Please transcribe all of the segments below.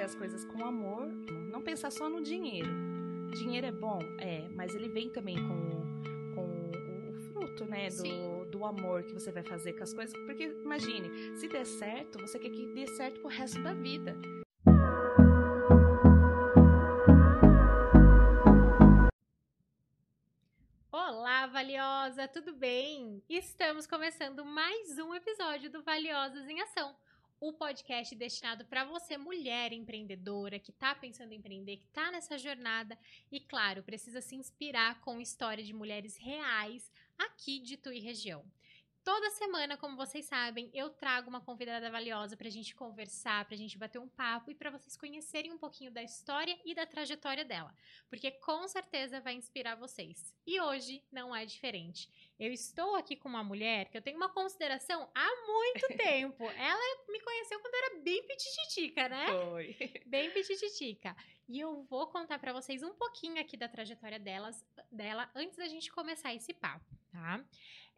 fazer as coisas com amor, não pensar só no dinheiro. Dinheiro é bom, é, mas ele vem também com, com o fruto, né, do, do amor que você vai fazer com as coisas. Porque imagine, se der certo, você quer que dê certo pro resto da vida. Olá, valiosa, tudo bem? Estamos começando mais um episódio do Valiosas em Ação o podcast destinado para você, mulher empreendedora, que está pensando em empreender, que está nessa jornada e, claro, precisa se inspirar com história de mulheres reais aqui de Tui região. Toda semana, como vocês sabem, eu trago uma convidada valiosa para a gente conversar, para a gente bater um papo e para vocês conhecerem um pouquinho da história e da trajetória dela, porque com certeza vai inspirar vocês. E hoje não é diferente. Eu estou aqui com uma mulher que eu tenho uma consideração há muito tempo. Ela me conheceu quando era bem pitititica, né? Foi. Bem pitititica. E eu vou contar para vocês um pouquinho aqui da trajetória delas, dela antes da gente começar esse papo, tá?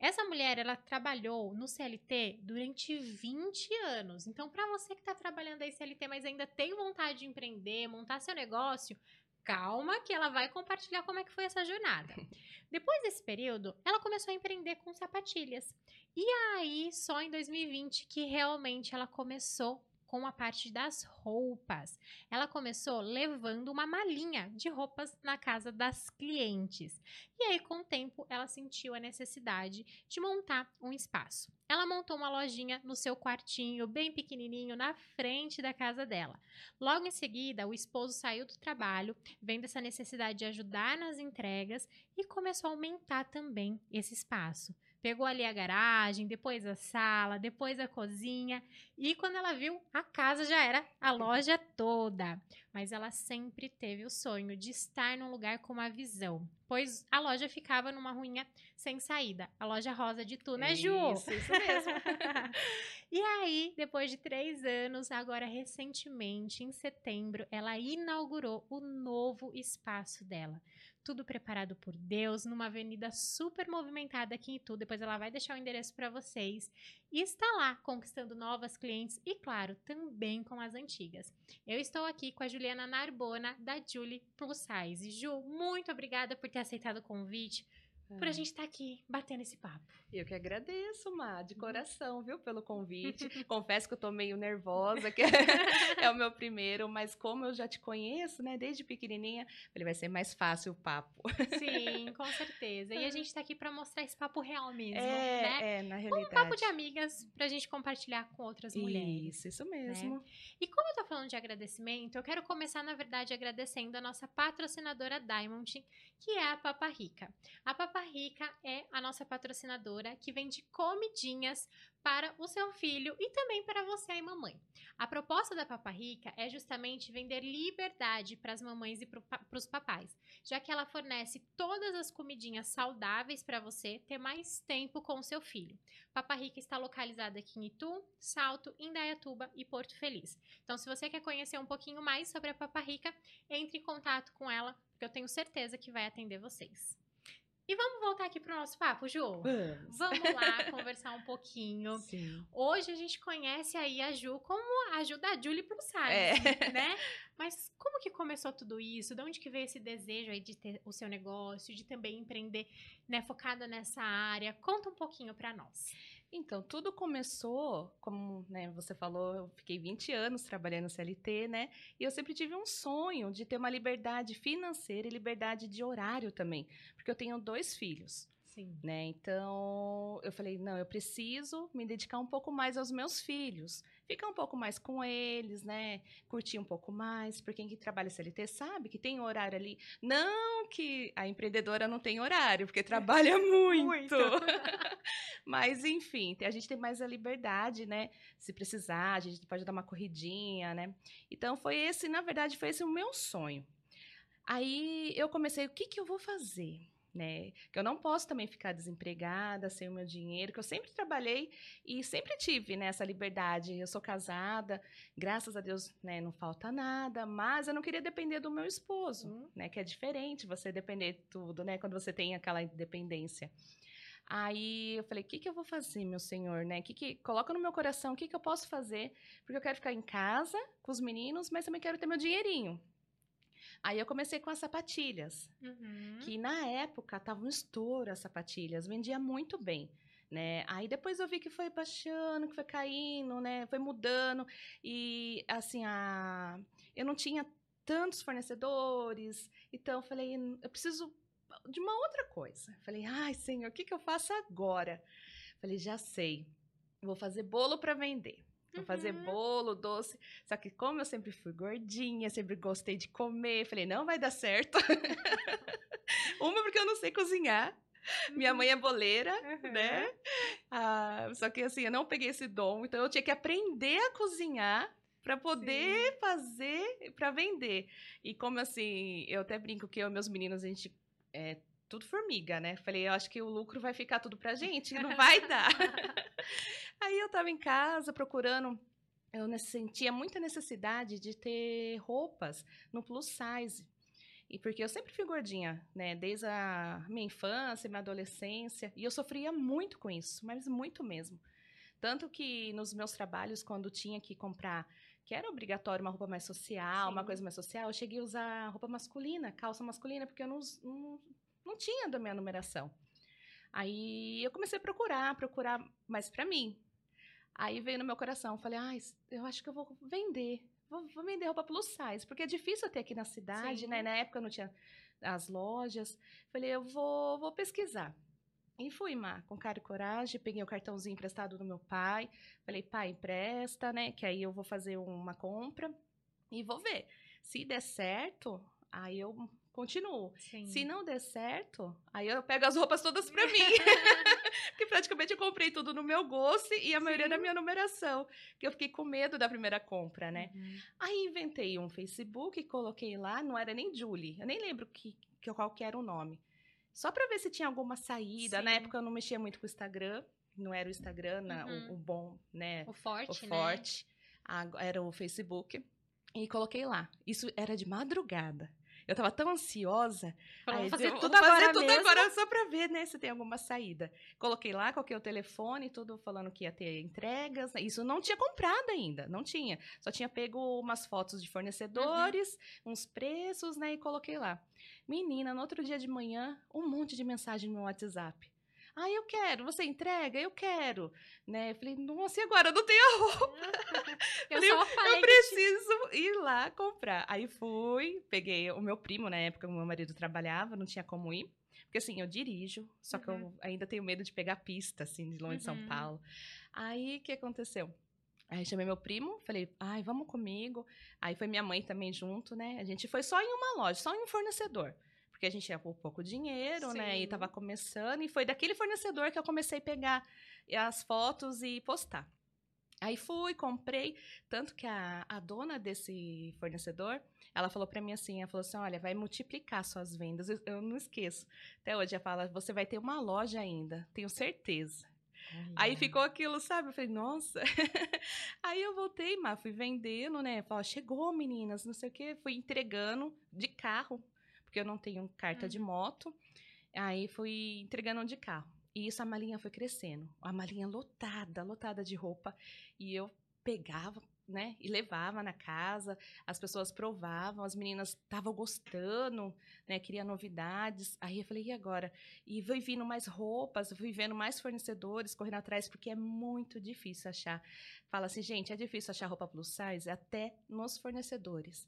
Essa mulher, ela trabalhou no CLT durante 20 anos. Então, para você que está trabalhando aí CLT, mas ainda tem vontade de empreender, montar seu negócio, calma que ela vai compartilhar como é que foi essa jornada. Depois desse período, ela começou a empreender com sapatilhas. E aí, só em 2020 que realmente ela começou com a parte das roupas. Ela começou levando uma malinha de roupas na casa das clientes. E aí, com o tempo, ela sentiu a necessidade de montar um espaço. Ela montou uma lojinha no seu quartinho, bem pequenininho, na frente da casa dela. Logo em seguida, o esposo saiu do trabalho, vendo essa necessidade de ajudar nas entregas e começou a aumentar também esse espaço. Pegou ali a garagem, depois a sala, depois a cozinha. E quando ela viu, a casa já era a loja toda. Mas ela sempre teve o sonho de estar num lugar com uma visão. Pois a loja ficava numa ruinha sem saída. A loja rosa de tu, né, Ju? Isso, isso mesmo. e aí, depois de três anos, agora recentemente, em setembro, ela inaugurou o novo espaço dela tudo preparado por Deus, numa avenida super movimentada aqui em Itu. Depois ela vai deixar o endereço para vocês. E está lá conquistando novas clientes e, claro, também com as antigas. Eu estou aqui com a Juliana Narbona, da Julie Plus Size. Ju, muito obrigada por ter aceitado o convite por a é. gente estar tá aqui batendo esse papo. Eu que agradeço, Má, de uhum. coração, viu, pelo convite. Confesso que eu tô meio nervosa, que é o meu primeiro, mas como eu já te conheço, né, desde pequenininha, ele vai ser mais fácil o papo. Sim, com certeza. E a gente tá aqui para mostrar esse papo real mesmo, é, né? É, na realidade. Um papo de amigas pra gente compartilhar com outras mulheres. Isso, isso mesmo. Né? E como eu tô falando de agradecimento, eu quero começar, na verdade, agradecendo a nossa patrocinadora Diamond, que é a Papa Rica. A Papa Rica é a nossa patrocinadora que vende comidinhas para o seu filho e também para você e mamãe. A proposta da Papa Rica é justamente vender liberdade para as mamães e para os papais, já que ela fornece todas as comidinhas saudáveis para você ter mais tempo com o seu filho. Papa Rica está localizada aqui em Itu, Salto, Indaiatuba e Porto Feliz. Então, se você quer conhecer um pouquinho mais sobre a Papa Rica, entre em contato com ela, porque eu tenho certeza que vai atender vocês. E vamos voltar aqui para o nosso papo, Ju? Vamos. Vamos lá conversar um pouquinho. Sim. Hoje a gente conhece aí a Ju como a Ju da Julie Plus Size, é. né? Mas como que começou tudo isso? De onde que veio esse desejo aí de ter o seu negócio, de também empreender, né, focada nessa área? Conta um pouquinho para nós. Então, tudo começou, como né, você falou, eu fiquei 20 anos trabalhando no CLT, né? E eu sempre tive um sonho de ter uma liberdade financeira e liberdade de horário também, porque eu tenho dois filhos. Sim. Né? Então, eu falei, não, eu preciso me dedicar um pouco mais aos meus filhos. Ficar um pouco mais com eles, né? Curtir um pouco mais. Porque quem trabalha CLT sabe que tem horário ali. Não que a empreendedora não tem horário, porque trabalha muito. muito. Mas, enfim, a gente tem mais a liberdade, né? Se precisar, a gente pode dar uma corridinha, né? Então, foi esse, na verdade, foi esse o meu sonho. Aí eu comecei, o que, que eu vou fazer? Né? Que eu não posso também ficar desempregada sem o meu dinheiro, que eu sempre trabalhei e sempre tive né, essa liberdade. Eu sou casada, graças a Deus, né, não falta nada, mas eu não queria depender do meu esposo, uhum. né? Que é diferente você depender de tudo, né? Quando você tem aquela independência. Aí eu falei, o que, que eu vou fazer, meu senhor, né? Que que coloca no meu coração, o que, que eu posso fazer? Porque eu quero ficar em casa com os meninos, mas também quero ter meu dinheirinho. Aí eu comecei com as sapatilhas, Uhum. que na época tava um estouro as sapatilhas, vendia muito bem. Né? Aí depois eu vi que foi baixando, que foi caindo, né? Foi mudando e assim a eu não tinha tantos fornecedores, então eu falei, eu preciso de uma outra coisa. Falei, ai, senhor, o que, que eu faço agora? Falei, já sei. Vou fazer bolo para vender. Vou fazer Uhum. bolo, doce. Só que como eu sempre fui gordinha, sempre gostei de comer, falei, não vai dar certo. Uma porque eu não sei cozinhar. Minha mãe é boleira, Uhum. né? Ah, só que assim, eu não peguei esse dom, então eu tinha que aprender a cozinhar para poder fazer para vender. E como assim, eu até brinco que eu e meus meninos a gente é tudo formiga, né? Falei, eu acho que o lucro vai ficar tudo pra gente, não vai dar. Aí eu tava em casa procurando eu sentia muita necessidade de ter roupas no plus size. E porque eu sempre fui gordinha, né? Desde a minha infância, minha adolescência. E eu sofria muito com isso, mas muito mesmo. Tanto que nos meus trabalhos, quando tinha que comprar, que era obrigatório uma roupa mais social, uma Sim. coisa mais social, eu cheguei a usar roupa masculina, calça masculina, porque eu não, não, não tinha da minha numeração. Aí eu comecei a procurar, procurar mais pra mim. Aí veio no meu coração, falei, ah, eu acho que eu vou vender. Vou, vou vender roupa plus size, porque é difícil ter aqui na cidade, Sim. né? Na época não tinha as lojas. Falei, eu vou, vou pesquisar. E fui, Má, com cara e coragem, peguei o cartãozinho emprestado do meu pai. Falei, pai, empresta, né? Que aí eu vou fazer uma compra e vou ver. Se der certo, aí eu continuo. Sim. Se não der certo, aí eu pego as roupas todas pra mim. Comprei tudo no meu gosto e a maioria da Sim. minha numeração. Que eu fiquei com medo da primeira compra, né? Uhum. Aí inventei um Facebook e coloquei lá, não era nem Julie. Eu nem lembro que, que, qual que era o nome. Só pra ver se tinha alguma saída. Na Sim. época eu não mexia muito com o Instagram. Não era o Instagram, na- Uhum. o, o bom, né? O forte, o né? forte. Ago- Era o Facebook. E coloquei lá. Isso era de madrugada. Eu tava tão ansiosa. Vou fazer eu tudo vou fazer agora tudo mesmo. agora só pra ver, né, se tem alguma saída. Coloquei lá, coloquei o telefone, tudo falando que ia ter entregas. né, Isso não tinha comprado ainda, não tinha. Só tinha pego umas fotos de fornecedores, uns preços, né, e coloquei lá. Menina, no outro dia de manhã, um monte de mensagem no WhatsApp. Ah, eu quero, você entrega? Eu quero. Né? Eu falei, nossa, e agora? Eu não tenho Eu Falei, eu preciso ir lá comprar. Aí fui, peguei o meu primo, na época, o meu marido trabalhava, não tinha como ir. Porque assim, eu dirijo, só que eu Uhum. ainda tenho medo de pegar pista, assim, de longe de São Uhum. Paulo. Aí, o que aconteceu? Aí chamei meu primo, falei, ai, vamos comigo. Aí foi minha mãe também junto, né? A gente foi só em uma loja, só em um fornecedor. Porque a gente tinha pouco pouco dinheiro, né? E Sim. tava começando. E foi daquele fornecedor que eu comecei a pegar as fotos e postar. Aí fui, comprei. Tanto que a, a dona desse fornecedor, ela falou pra mim assim, ela falou assim, olha, vai multiplicar suas vendas. Eu, eu não esqueço. Até hoje ela fala, você vai ter uma loja ainda, tenho certeza. Aí ficou aquilo, sabe? Eu falei, nossa. Aí eu voltei, mas fui vendendo, né? Falei, chegou, meninas, não sei o quê. Fui entregando de carro, porque eu não tenho carta de moto. Aí fui entregando de carro. E isso a malinha foi crescendo. A malinha lotada, lotada de roupa. E eu pegava, né? E levava na casa. As pessoas provavam, as meninas estavam gostando, né? Queria novidades. Aí eu falei, e agora? E fui vindo mais roupas, fui vendo mais fornecedores, correndo atrás, porque é muito difícil achar. Fala assim, gente, é difícil achar roupa plus size até nos fornecedores.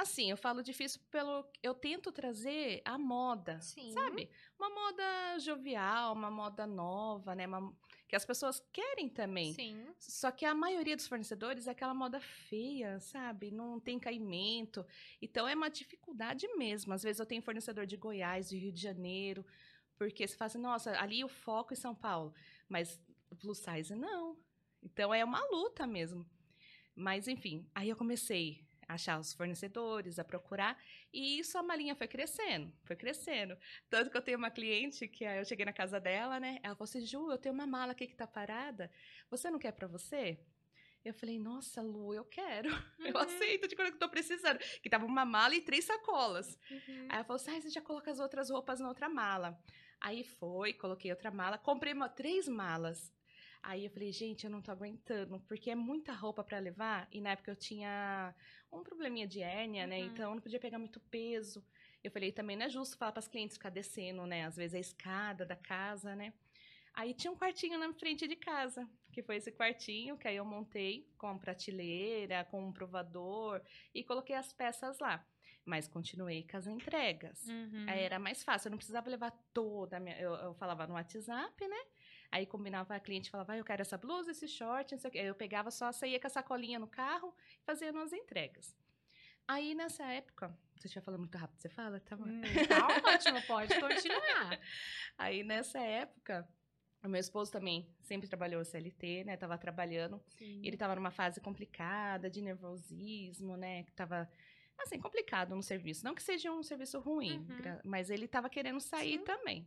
Assim, eu falo difícil pelo. Eu tento trazer a moda, Sim. sabe? Uma moda jovial, uma moda nova, né? Uma- que as pessoas querem também. Sim. Só que a maioria dos fornecedores é aquela moda feia, sabe? Não tem caimento. Então é uma dificuldade mesmo. Às vezes eu tenho fornecedor de Goiás, de Rio de Janeiro, porque você fala assim, nossa, ali o foco é São Paulo, mas plus size não. Então é uma luta mesmo. Mas enfim, aí eu comecei achar os fornecedores, a procurar, e isso a malinha foi crescendo, foi crescendo. Tanto que eu tenho uma cliente que aí eu cheguei na casa dela, né? Ela falou assim: Ju, eu tenho uma mala aqui que tá parada. Você não quer pra você? Eu falei, nossa, Lu, eu quero. Eu Uhum. aceito de quando eu tô precisando. Que tava uma mala e três sacolas. Uhum. Aí ela falou assim: ah, você já coloca as outras roupas na outra mala. Aí foi, coloquei outra mala, comprei uma, três malas. Aí eu falei, gente, eu não tô aguentando, porque é muita roupa para levar. E na época eu tinha um probleminha de hérnia, né? Uhum. Então eu não podia pegar muito peso. Eu falei, também não é justo falar para as clientes ficar descendo, né? Às vezes a escada da casa, né? Aí tinha um quartinho na frente de casa, que foi esse quartinho que aí eu montei com prateleira, com um provador e coloquei as peças lá. Mas continuei com as entregas. Uhum. Aí era mais fácil, eu não precisava levar toda a minha. Eu, eu falava no WhatsApp, né? Aí combinava a cliente, falava, ah, eu quero essa blusa, esse short, não sei o quê. Eu pegava só, saía com a sacolinha no carro fazia as entregas. Aí nessa época, eu estiver falando muito rápido, você fala, tá bom? Hum, tá ótimo, pode continuar. Aí nessa época, o meu esposo também sempre trabalhou CLT, né? Tava trabalhando. Sim. Ele tava numa fase complicada de nervosismo, né? Que tava, assim, complicado no serviço. Não que seja um serviço ruim, Uhum. mas ele tava querendo sair Sim. também.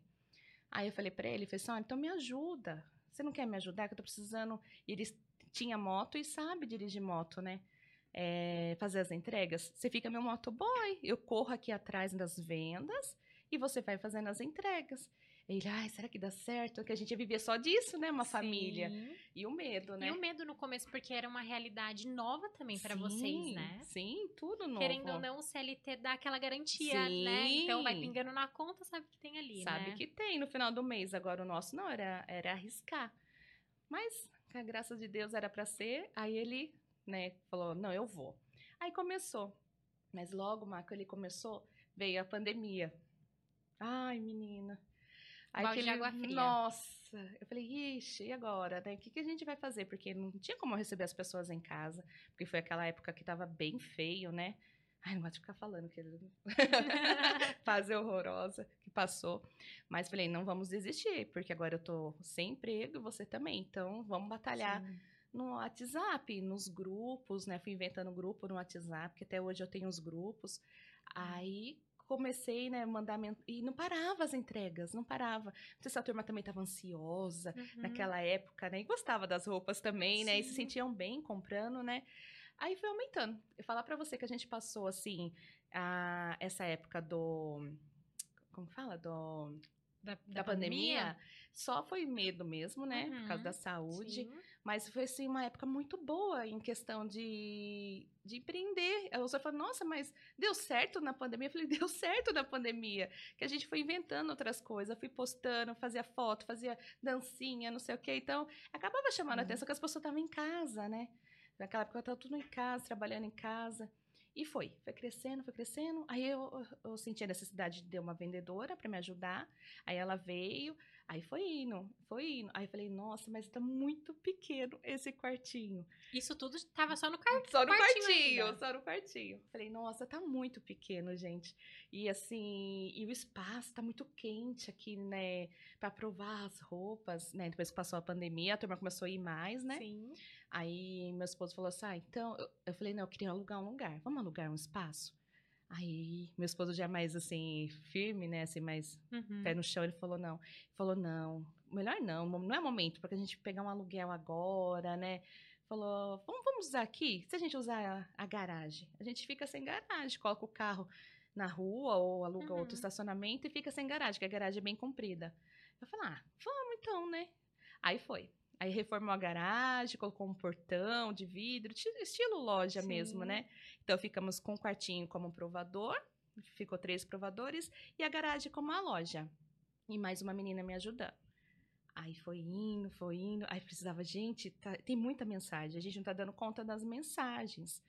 Aí eu falei pra ele, falei assim, olha, então me ajuda. Você não quer me ajudar? Que eu tô precisando... E ele tinha moto e sabe dirigir moto, né? É, fazer as entregas. Você fica meu motoboy. Eu corro aqui atrás das vendas e você vai fazendo as entregas. Ele, ai, será que dá certo? Porque a gente vivia só disso, né? Uma família. Sim. E o medo, né? E o medo no começo, porque era uma realidade nova também pra vocês, né? Sim, tudo novo. Querendo ou não, o CLT dá aquela garantia, Sim. né? Então vai pingando na conta, sabe que tem ali, Sabe né? que tem no final do mês. Agora o nosso não, era, era arriscar. Mas, com a graça de Deus, era pra ser. Aí ele, né, falou, não, eu vou. Aí começou. Mas logo, Marco, ele começou, veio a pandemia. Ai, menina. Aí Balde de água fria. Nossa, eu falei, ixi, e agora, né? O que, que a gente vai fazer? Porque não tinha como eu receber as pessoas em casa, porque foi aquela época que tava bem feio, né? Ai, não gosto de ficar falando que fase horrorosa que passou. Mas falei, não vamos desistir, porque agora eu tô sem emprego e você também. Então, vamos batalhar Sim. no WhatsApp, nos grupos, né? Fui inventando grupo no WhatsApp, que até hoje eu tenho os grupos. Aí comecei, né, mandar e não parava as entregas, não parava. Não sei se a turma também estava ansiosa Uhum. naquela época, né? E gostava das roupas também, né? E se Sim. sentiam bem comprando, né? Aí foi aumentando. Eu falar pra você que a gente passou assim, a, essa época do como que fala? Do Da, da, pandemia, só foi medo mesmo, né? Por causa Uhum. da saúde. Sim. Mas foi assim uma época muito boa em questão de, de empreender. Eu só falei, nossa, mas deu certo na pandemia? Eu falei, deu certo na pandemia. Que a gente foi inventando outras coisas, fui postando, fazia foto, fazia dancinha, não sei o quê. Então, acabava chamando a Sim. atenção que as pessoas estavam em casa, né? Naquela época estava tudo em casa, trabalhando em casa. E foi, foi crescendo, foi crescendo. Aí eu, eu, senti a necessidade de ter uma vendedora para me ajudar. Aí ela veio, aí foi indo, foi indo. Aí eu falei, nossa, mas tá muito pequeno esse quartinho. Isso tudo tava só no quarto. Só no quartinho quartinho, só no quartinho. Falei, nossa, tá muito pequeno, gente. E assim, e o espaço tá muito quente aqui, né? Pra provar as roupas, né? Depois que passou a pandemia, a turma começou a ir mais, né? Sim. Aí meu esposo falou assim: ah, então. Eu, eu falei, não, eu queria alugar um lugar. Vamos alugar um espaço? Aí meu esposo já mais assim, firme, né? Assim, mais Uhum. pé no chão, ele falou não. Ele falou não, melhor não, não é momento porque a gente pegar um aluguel agora, né? Falou, vamos, vamos usar aqui? Se a gente usar a, a garagem, a gente fica sem garagem, coloca o carro na rua ou aluga Uhum. outro estacionamento e fica sem garagem, que a garagem é bem comprida. Eu falei, ah, vamos então, né? Aí foi. Aí reformou a garagem, colocou um portão de vidro, ti- estilo loja Sim. mesmo, né? Então ficamos com um quartinho como provador, ficou três provadores, e a garagem como a loja. E mais uma menina me ajudando. Aí foi indo, foi indo. Aí precisava, gente, tá- tem muita mensagem, a gente não tá dando conta das mensagens.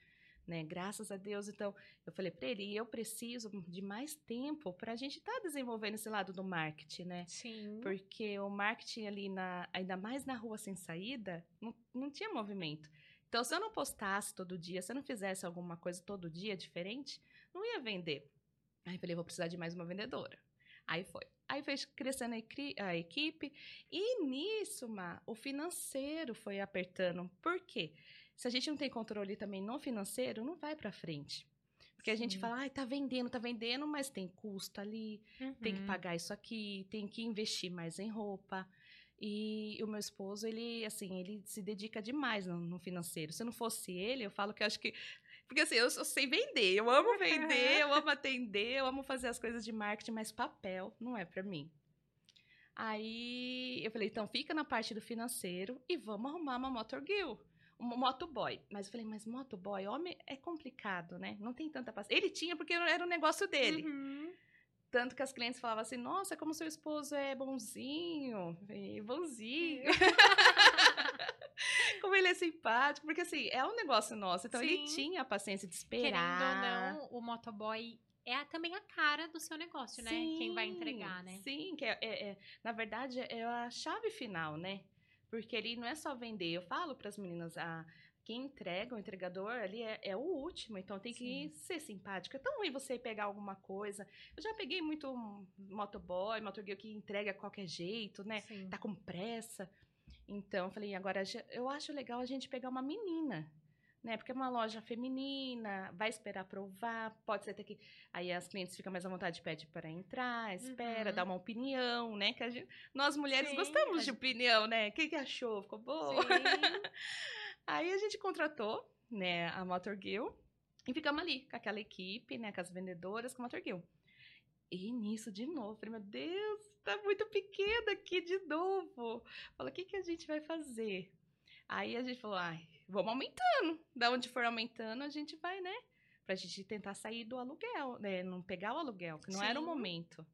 Né? Graças a Deus, então, eu falei para ele, eu preciso de mais tempo para a gente estar desenvolvendo esse lado do marketing, né? Sim. Porque o marketing ali, na, ainda mais na rua sem saída, não, não tinha movimento. Então, se eu não postasse todo dia, se eu não fizesse alguma coisa todo dia diferente, não ia vender. Aí eu falei, vou precisar de mais uma vendedora. Aí foi. Aí fez crescendo a, equi- a equipe. E nisso, Ma, o financeiro foi apertando. Por quê? Se a gente não tem controle também no financeiro, não vai para frente. Porque a gente Sim. fala, ai, tá vendendo, tá vendendo, mas tem custo ali, tem que Uhum. pagar isso aqui, tem que investir mais em roupa. E o meu esposo, ele, assim, ele se dedica demais no, no financeiro. Se não fosse ele, eu falo que eu acho que. Porque assim, eu, eu sei vender, eu amo vender, eu amo atender, eu amo fazer as coisas de marketing, mas papel não é pra mim. Aí eu falei, então fica na parte do financeiro e vamos arrumar uma motorgirl. Um motoboy. Mas eu falei, mas motoboy, homem, é complicado, né? Não tem tanta paciência. Ele tinha porque era o negócio dele. Uhum. Tanto que as clientes falavam assim, nossa, como seu esposo é bonzinho. Bonzinho. como ele é simpático. Porque assim, é um negócio nosso. Então ele Sim. tinha a paciência de Querendo esperar. ou não, o motoboy é a- também a cara do seu negócio, né? Quem vai entregar, né? Sim, que é, é- é- na verdade é a chave final, né? Porque ele não é só vender. Eu falo para as meninas, a, quem entrega, o entregador ali é, é o último, então tem que ser simpático. É tão ruim você pegar alguma coisa. Eu já peguei muito um motoboy, motorgirl que entrega a qualquer jeito, né? Sim. Tá com pressa. Então, eu falei, agora eu acho legal a gente pegar uma menina, né? Porque é uma loja feminina, vai esperar provar, pode ser até que aí as clientes ficam mais à vontade, pede para entrar, espera, Uhum. dá uma opinião, né? Que a gente- nós mulheres Sim, gostamos de opinião, né? O que, achou? Ficou boa? Aí a gente contratou, né, a Motorgill e ficamos ali com aquela equipe, né, com as vendedoras, com a Motorgill. E nisso, de novo, falei, meu Deus, tá muito pequena aqui de novo. Falei, o que, que a gente vai fazer? Aí a gente falou, ai, vamos aumentando. Da onde for aumentando, a gente vai, né? Pra gente tentar sair do aluguel, né? Não pegar o aluguel, que não era o Sim. momento.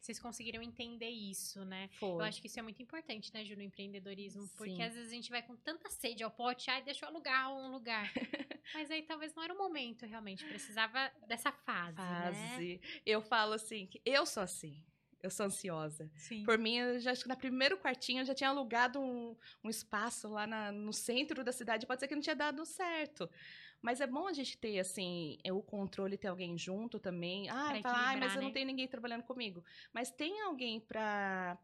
Vocês conseguiram entender isso, né? Foi. Eu acho que isso é muito importante, né, Ju, no empreendedorismo. Porque Sim. às vezes a gente vai com tanta sede ao pote, ai, deixa eu alugar um lugar. Mas aí talvez não era o momento, realmente. Precisava dessa fase, né? Fase. Eu falo assim, que eu sou assim. Eu sou ansiosa. Sim. Por mim, eu já acho que no primeiro quartinho eu já tinha alugado um, um espaço lá na- no centro da cidade. Pode ser que não tinha dado certo. Mas é bom a gente ter, assim, é, o controle, ter alguém junto também. Ah, falar, ah, mas equilibrar, eu não né?" tenho ninguém trabalhando comigo. Mas tem alguém pra-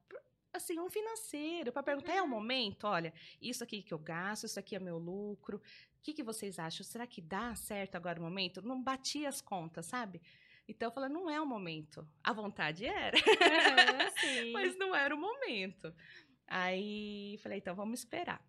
Assim, um financeiro, para perguntar, é o Uhum. momento? Olha, isso aqui que eu gasto, isso aqui é meu lucro. O que, que vocês acham? Será que dá certo agora o momento? Não bati as contas, sabe? Então eu falei, não é o momento. A vontade era. Sim. Mas não era o momento. Aí falei, então vamos esperar.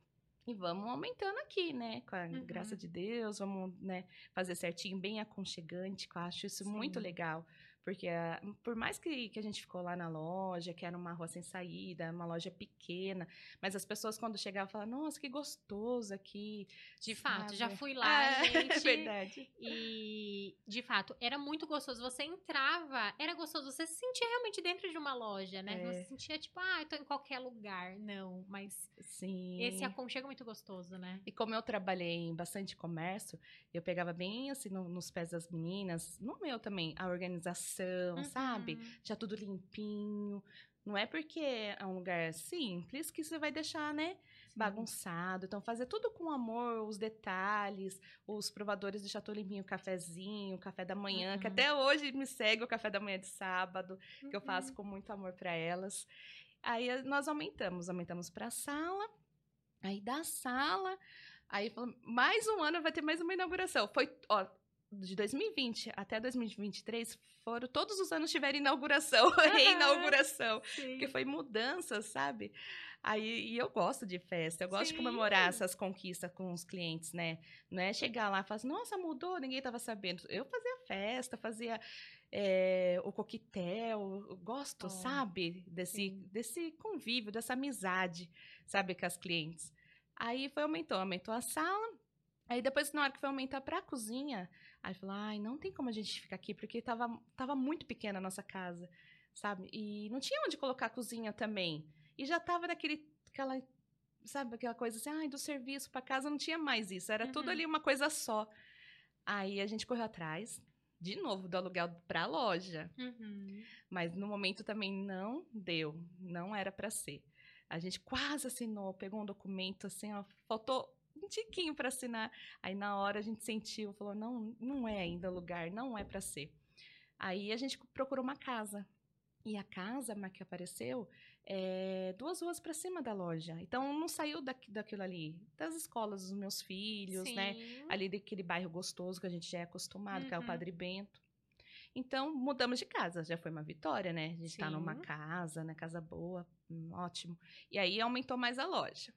E vamos aumentando aqui, né? Com a Uhum. graça de Deus, vamos né, fazer certinho, bem aconchegante, que eu acho isso muito Sim. legal. Porque ah, por mais que, que a gente ficou lá na loja, que era uma rua sem saída, uma loja pequena, mas as pessoas quando chegavam falavam, nossa, que gostoso aqui. De fato, já sabe? fui lá, É, gente. É verdade. E, de fato, era muito gostoso. Você entrava, era gostoso. Você se sentia realmente dentro de uma loja, né? Não É. se sentia tipo, ah, eu tô em qualquer lugar. Não, mas Sim. esse aconchego é muito gostoso, né? E como eu trabalhei em bastante comércio, eu pegava bem assim no- nos pés das meninas, no meu também, a organização, sabe? Uhum. Já tudo limpinho. Não é porque é um lugar simples que você vai deixar, né, Sim. bagunçado. Então, fazer tudo com amor, os detalhes, os provadores deixar tudo limpinho, o cafezinho, o café da manhã, que Uhum. até hoje me segue o café da manhã de sábado, que eu Uhum. faço com muito amor para elas. Aí eh, nós aumentamos, aumentamos para a sala. Aí da sala, aí falou, mais um ano vai ter mais uma inauguração. Foi, ó, de 2020 até 2023, foram todos os anos tiveram inauguração, reinauguração, porque foi mudança, sabe? Aí e eu gosto de festa, eu gosto de Sim. comemorar essas conquistas com os clientes, né? Não é chegar lá e falar assim, nossa, mudou, ninguém tava sabendo. Eu fazia festa, fazia é, o coquetel, eu gosto, Oh, sabe? Desse, sim. desse convívio, dessa amizade, sabe, com as clientes. Aí foi, aumentou, aumentou a sala. Aí depois, na hora que foi aumentar pra cozinha, aí falou, ai, não tem como a gente ficar aqui, porque tava, tava muito pequena a nossa casa, sabe? E não tinha onde colocar a cozinha também. E já tava naquele, aquela, sabe, aquela coisa assim, ai, do serviço pra casa não tinha mais isso, era tudo Uhum. ali uma coisa só. Aí a gente correu atrás, de novo, do aluguel pra loja. Uhum. Mas no momento também não deu, não era para ser. A gente quase assinou, pegou um documento assim, ó, faltou tiquinho para assinar. Aí na hora a gente sentiu, falou: "Não, não é ainda o lugar, não é para ser". Aí a gente procurou uma casa. E a casa que apareceu é duas ruas para cima da loja. Então não saiu daqui, daquilo ali, das escolas dos meus filhos, né? Sim. ali daquele bairro gostoso que a gente já é acostumado, que é o Uhum. Padre Bento. Então, mudamos de casa, já foi uma vitória, né? A gente tá numa casa, né? Casa boa, hum, ótimo. E aí aumentou mais a loja.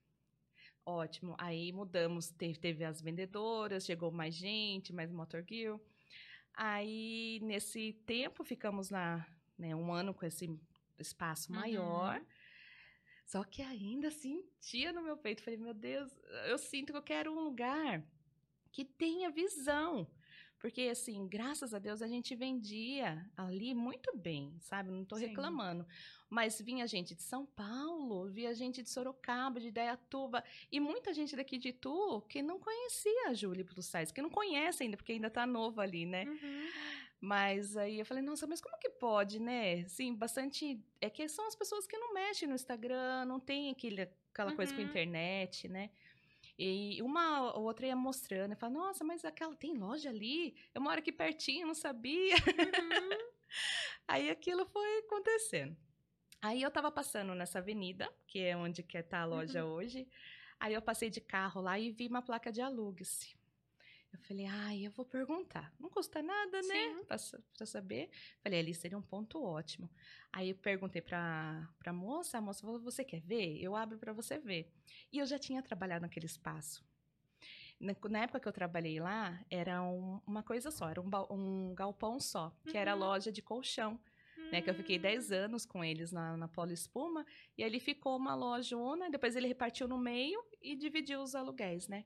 Ótimo. Aí mudamos, teve, teve as vendedoras, chegou mais gente, mais motorgill. Aí, nesse tempo, ficamos lá, né, um ano com esse, espaço Uhum. maior. Só que ainda sentia no meu peito. Falei, meu Deus, eu sinto que eu quero um lugar que tenha visão. Porque, assim, graças a Deus, a gente vendia ali muito bem, sabe? Não tô Sim. reclamando. Mas vinha gente de São Paulo, vinha gente de Sorocaba, de Idaiatuba, e muita gente daqui de Itu que não conhecia a Julie Plus Size, que não conhece ainda, porque ainda tá novo ali, né? Uhum. Mas aí eu falei, nossa, mas como que pode, né? Sim, bastante. É que são as pessoas que não mexem no Instagram, não tem aquele, aquela coisa com Uhum. internet, né? E uma ou outra ia mostrando, eu falava, nossa, mas aquela tem loja ali? Eu moro aqui pertinho, não sabia. Uhum. Aí aquilo foi acontecendo. Aí eu tava passando nessa avenida, que é onde que tá a loja hoje. Aí eu passei de carro lá e vi uma placa de alugue-se. Eu falei, ai, eu vou perguntar. Não custa nada, né? Pra, pra saber. Falei, ali seria um ponto ótimo. Aí eu perguntei pra, pra moça, a moça falou, você quer ver? Eu abro pra você ver. E eu já tinha trabalhado naquele espaço. Na, na época que eu trabalhei lá, era um- uma coisa só, era um, um galpão só, que era Uhum. loja de colchão né? Que eu fiquei 10 anos com eles na, na Polo Espuma. E aí ele ficou uma lojona, depois ele repartiu no meio e dividiu os aluguéis, né?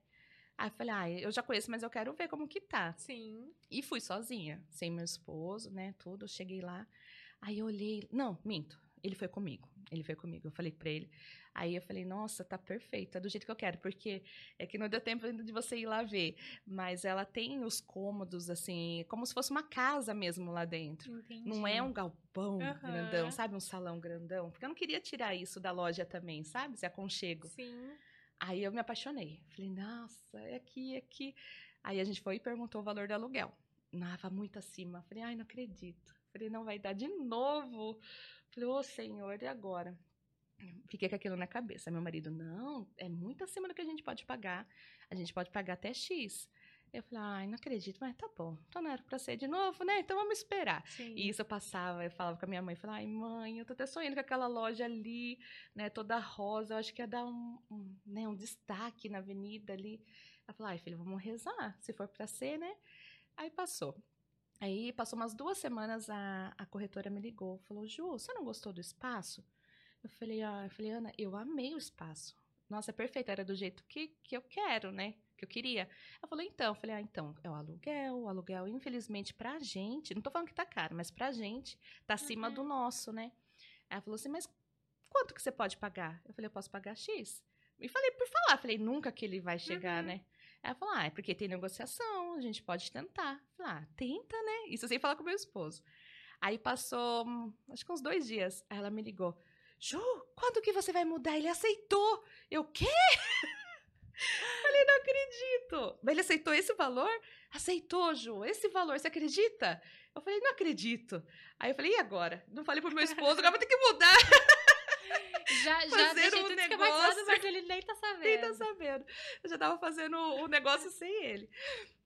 Aí eu falei, ah, eu já conheço, mas eu quero ver como que tá. Sim. E fui sozinha, sem meu esposo, né? Tudo. Cheguei lá. Aí eu olhei. Não, minto. Ele foi comigo. Ele foi comigo. Eu falei pra ele. Aí eu falei, nossa, tá perfeita, do jeito que eu quero, porque é que não deu tempo ainda de você ir lá ver. Mas ela tem os cômodos, assim, como se fosse uma casa mesmo lá dentro. Entendi. Não é um galpão Aham. grandão, sabe? Um salão grandão. Porque eu não queria tirar isso da loja também, sabe? Esse aconchego. Sim. Aí eu me apaixonei. Falei, nossa, é aqui, é aqui. Aí a gente foi e perguntou o valor do aluguel. Nava muito acima. Falei, ai, não acredito. Falei, não vai dar de novo. Falei, ô senhor, e agora? Fiquei com aquilo na cabeça. Meu marido, não, é muito acima do que a gente pode pagar. A gente pode pagar até X. Eu falei, ai, não acredito, mas tá bom. Tô na hora pra ser de novo, né? Então vamos esperar. Sim. E isso eu passava, eu falava com a minha mãe, falava, ai mãe, eu tô até sonhando com aquela loja ali, né, toda rosa, eu acho que ia dar um, um, né, um destaque na avenida ali. Ela falou, ai filho, vamos rezar, se for pra ser, né? Aí passou. Aí passou umas duas semanas, a, a corretora me ligou, falou, Ju, você não gostou do espaço? Eu falei, ah, eu falei, Ana, eu amei o espaço. Nossa, é perfeito, era do jeito que, que eu quero, né? Que eu queria. Ela falou, então, eu falei, ah, então, é o aluguel, o aluguel, infelizmente, pra gente, não tô falando que tá caro, mas pra gente, tá acima Uhum. do nosso, né? Ela falou assim, mas quanto que você pode pagar? Eu falei, eu posso pagar X. E falei, por falar, falei, nunca que ele vai chegar, Uhum. né? Ela falou, ah, é porque tem negociação, a gente pode tentar. Falei, ah, tenta, né? Isso sem falar com meu esposo. Aí passou, hum, acho que uns dois dias, aí ela me ligou, Ju, quando que você vai mudar? Ele aceitou. Eu, quê? Falei, não acredito. Mas ele aceitou esse valor? Aceitou, Ju, esse valor, você acredita? Eu falei, não acredito. Aí eu falei, e agora? Não falei pro meu esposo, agora vou ter que mudar. Já, já deixei um negócio. mas ele nem tá sabendo. Nem tá sabendo. Eu já tava fazendo o negócio sem ele.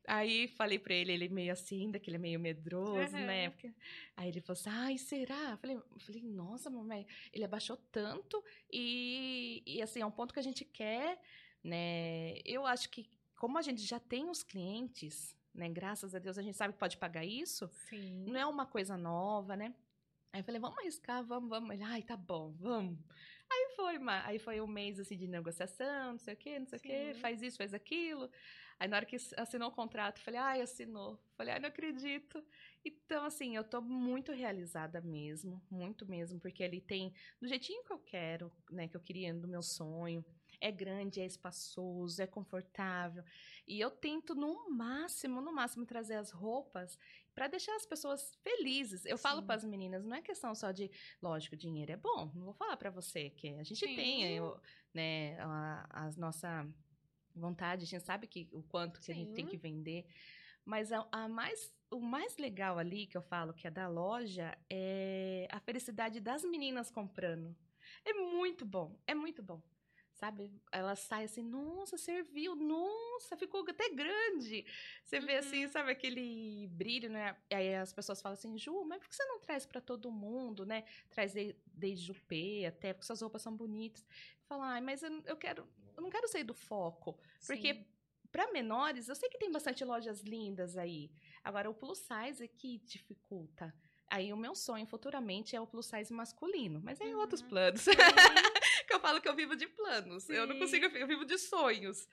Aí falei pra ele, ele meio assim, ainda que ele é meio medroso, Uhum. né? Porque- Aí ele falou assim, ai, será? Eu falei, eu falei, nossa, mamãe, ele abaixou tanto e, e assim, é um ponto que a gente quer, né? Eu acho que como a gente já tem os clientes, né? Graças a Deus a gente sabe que pode pagar isso, Sim. não é uma coisa nova, né? Aí eu falei, vamos arriscar, vamos, vamos. Ele, ai, tá bom, vamos. Aí foi, aí foi um mês assim de negociação, não sei o quê, não sei o quê, Sim. faz isso, faz aquilo. Aí na hora que assinou o contrato, falei, ai, assinou. Falei, ai, não acredito. Então, assim, eu tô muito realizada mesmo, muito mesmo, porque ele tem do jeitinho que eu quero, né, que eu queria, do meu sonho. É grande, é espaçoso, é confortável. E eu tento no máximo, no máximo trazer as roupas para deixar as pessoas felizes. Eu falo Sim. para as meninas, não é questão só de, lógico, dinheiro é bom. Não vou falar para você que a gente Sim. tem, eu, né, a, as nossa vontade, a gente sabe que o quanto que a gente tem Sim. que vender. Mas a, a mais, o mais legal ali que eu falo que é da loja é a felicidade das meninas comprando. É muito bom, é muito bom. Sabe? Ela sai assim, nossa, serviu, nossa, ficou até grande. Você vê assim, Uhum. sabe aquele brilho, né? Aí as pessoas falam assim, Ju, mas por que você não traz pra todo mundo, né? Traz de- desde o P até, porque suas roupas são bonitas. Fala, ai, mas eu, eu quero, eu não quero sair do foco. Porque Sim. para menores, eu sei que tem bastante lojas lindas aí. Agora, o plus size é que dificulta. Aí o meu sonho futuramente é o plus size masculino, mas é em outros Uhum. Que eu falo que eu vivo de planos. Eu não Sim. consigo, eu vivo de sonhos,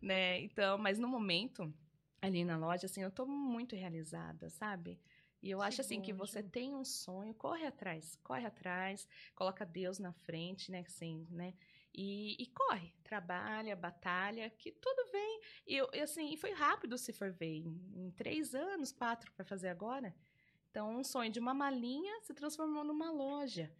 né? Então, mas no momento ali na loja, assim, eu tô muito realizada, sabe? E eu Que acho assim que bom, você Ju. tem um sonho, corre atrás, corre atrás, coloca Deus na frente, né, assim, né? E, e corre, trabalha, batalha, que tudo vem. E eu, e, assim, foi rápido se for ver, em, em três anos, quatro para fazer agora. Então, um sonho de uma malinha se transformou numa loja,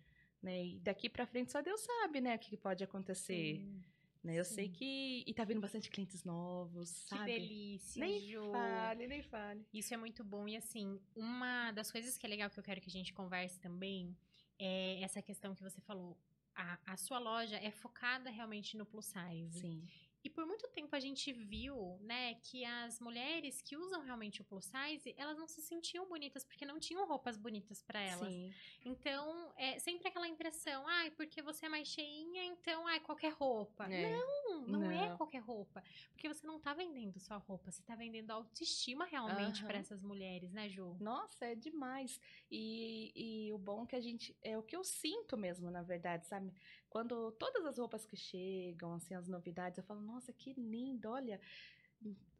né? E daqui para frente só Deus sabe, né, o que que pode acontecer. Sim. Né? Eu sei que. E tá vindo bastante clientes novos, Que sabe? delícia, Nem Ju. fale, nem fale. Isso é muito bom. E assim, uma das coisas que é legal que eu quero que a gente converse também é essa questão que você falou. A, a sua loja é focada realmente no plus size. Sim. E por muito tempo a gente viu, né, que as mulheres que usam realmente o plus size, elas não se sentiam bonitas porque não tinham roupas bonitas pra elas. Sim. Então, é sempre aquela impressão, ai, porque você é mais cheinha, então, ai, qualquer roupa. É. Não, não, é Não. qualquer roupa. Porque você não tá vendendo só roupa, você tá vendendo autoestima realmente Aham. pra essas mulheres, né, Ju? Nossa, é demais. E, e o bom é que a gente. É o que eu sinto mesmo, na verdade, sabe? Quando todas as roupas que chegam, assim, as novidades, eu falo, nossa, que lindo, olha.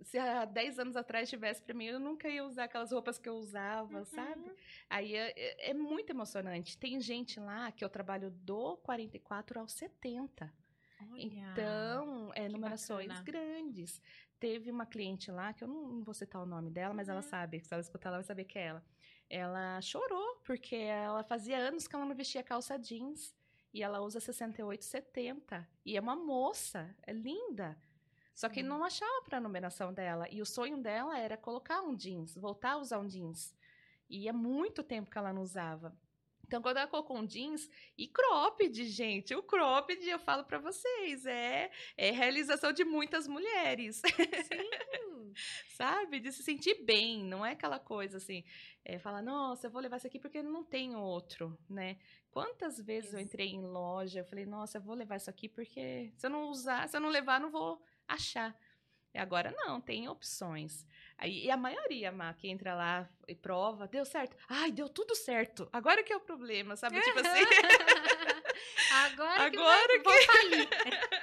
Se há 10 anos atrás tivesse pra mim, eu nunca ia usar aquelas roupas que eu usava, sabe? Uhum. Aí é, é- é muito emocionante. Tem gente lá que eu trabalho do 44 ao 70. Olha, Então, é numerações bacana. grandes. Teve uma cliente lá, que eu não, não vou citar o nome dela, mas ela Uhum. sabe, se ela escutar, ela vai saber que é ela. Ela chorou, porque ela fazia anos que ela não vestia calça jeans. E ela usa 68, 70. E é uma moça, é linda. Só que não achava pra numeração dela. E o sonho dela era colocar um jeans, voltar a usar um jeans. E é muito tempo que ela não usava. Então, quando ela colocou um jeans e cropped, gente, o cropped, eu falo pra vocês, é, é realização de muitas mulheres, Sim. sabe? De se sentir bem, não é aquela coisa assim, é, falar, nossa, eu vou levar esse aqui porque não tem outro, né? Quantas vezes eu entrei em loja, eu falei, nossa, eu vou levar isso aqui porque se eu não usar, se eu não levar, não vou achar. E agora não, tem opções. Aí, e a maioria, Má, que entra lá e prova, deu certo. Ai, deu tudo certo. Agora que é o problema, sabe? Tipo assim. Agora, que Agora vai, vou falir.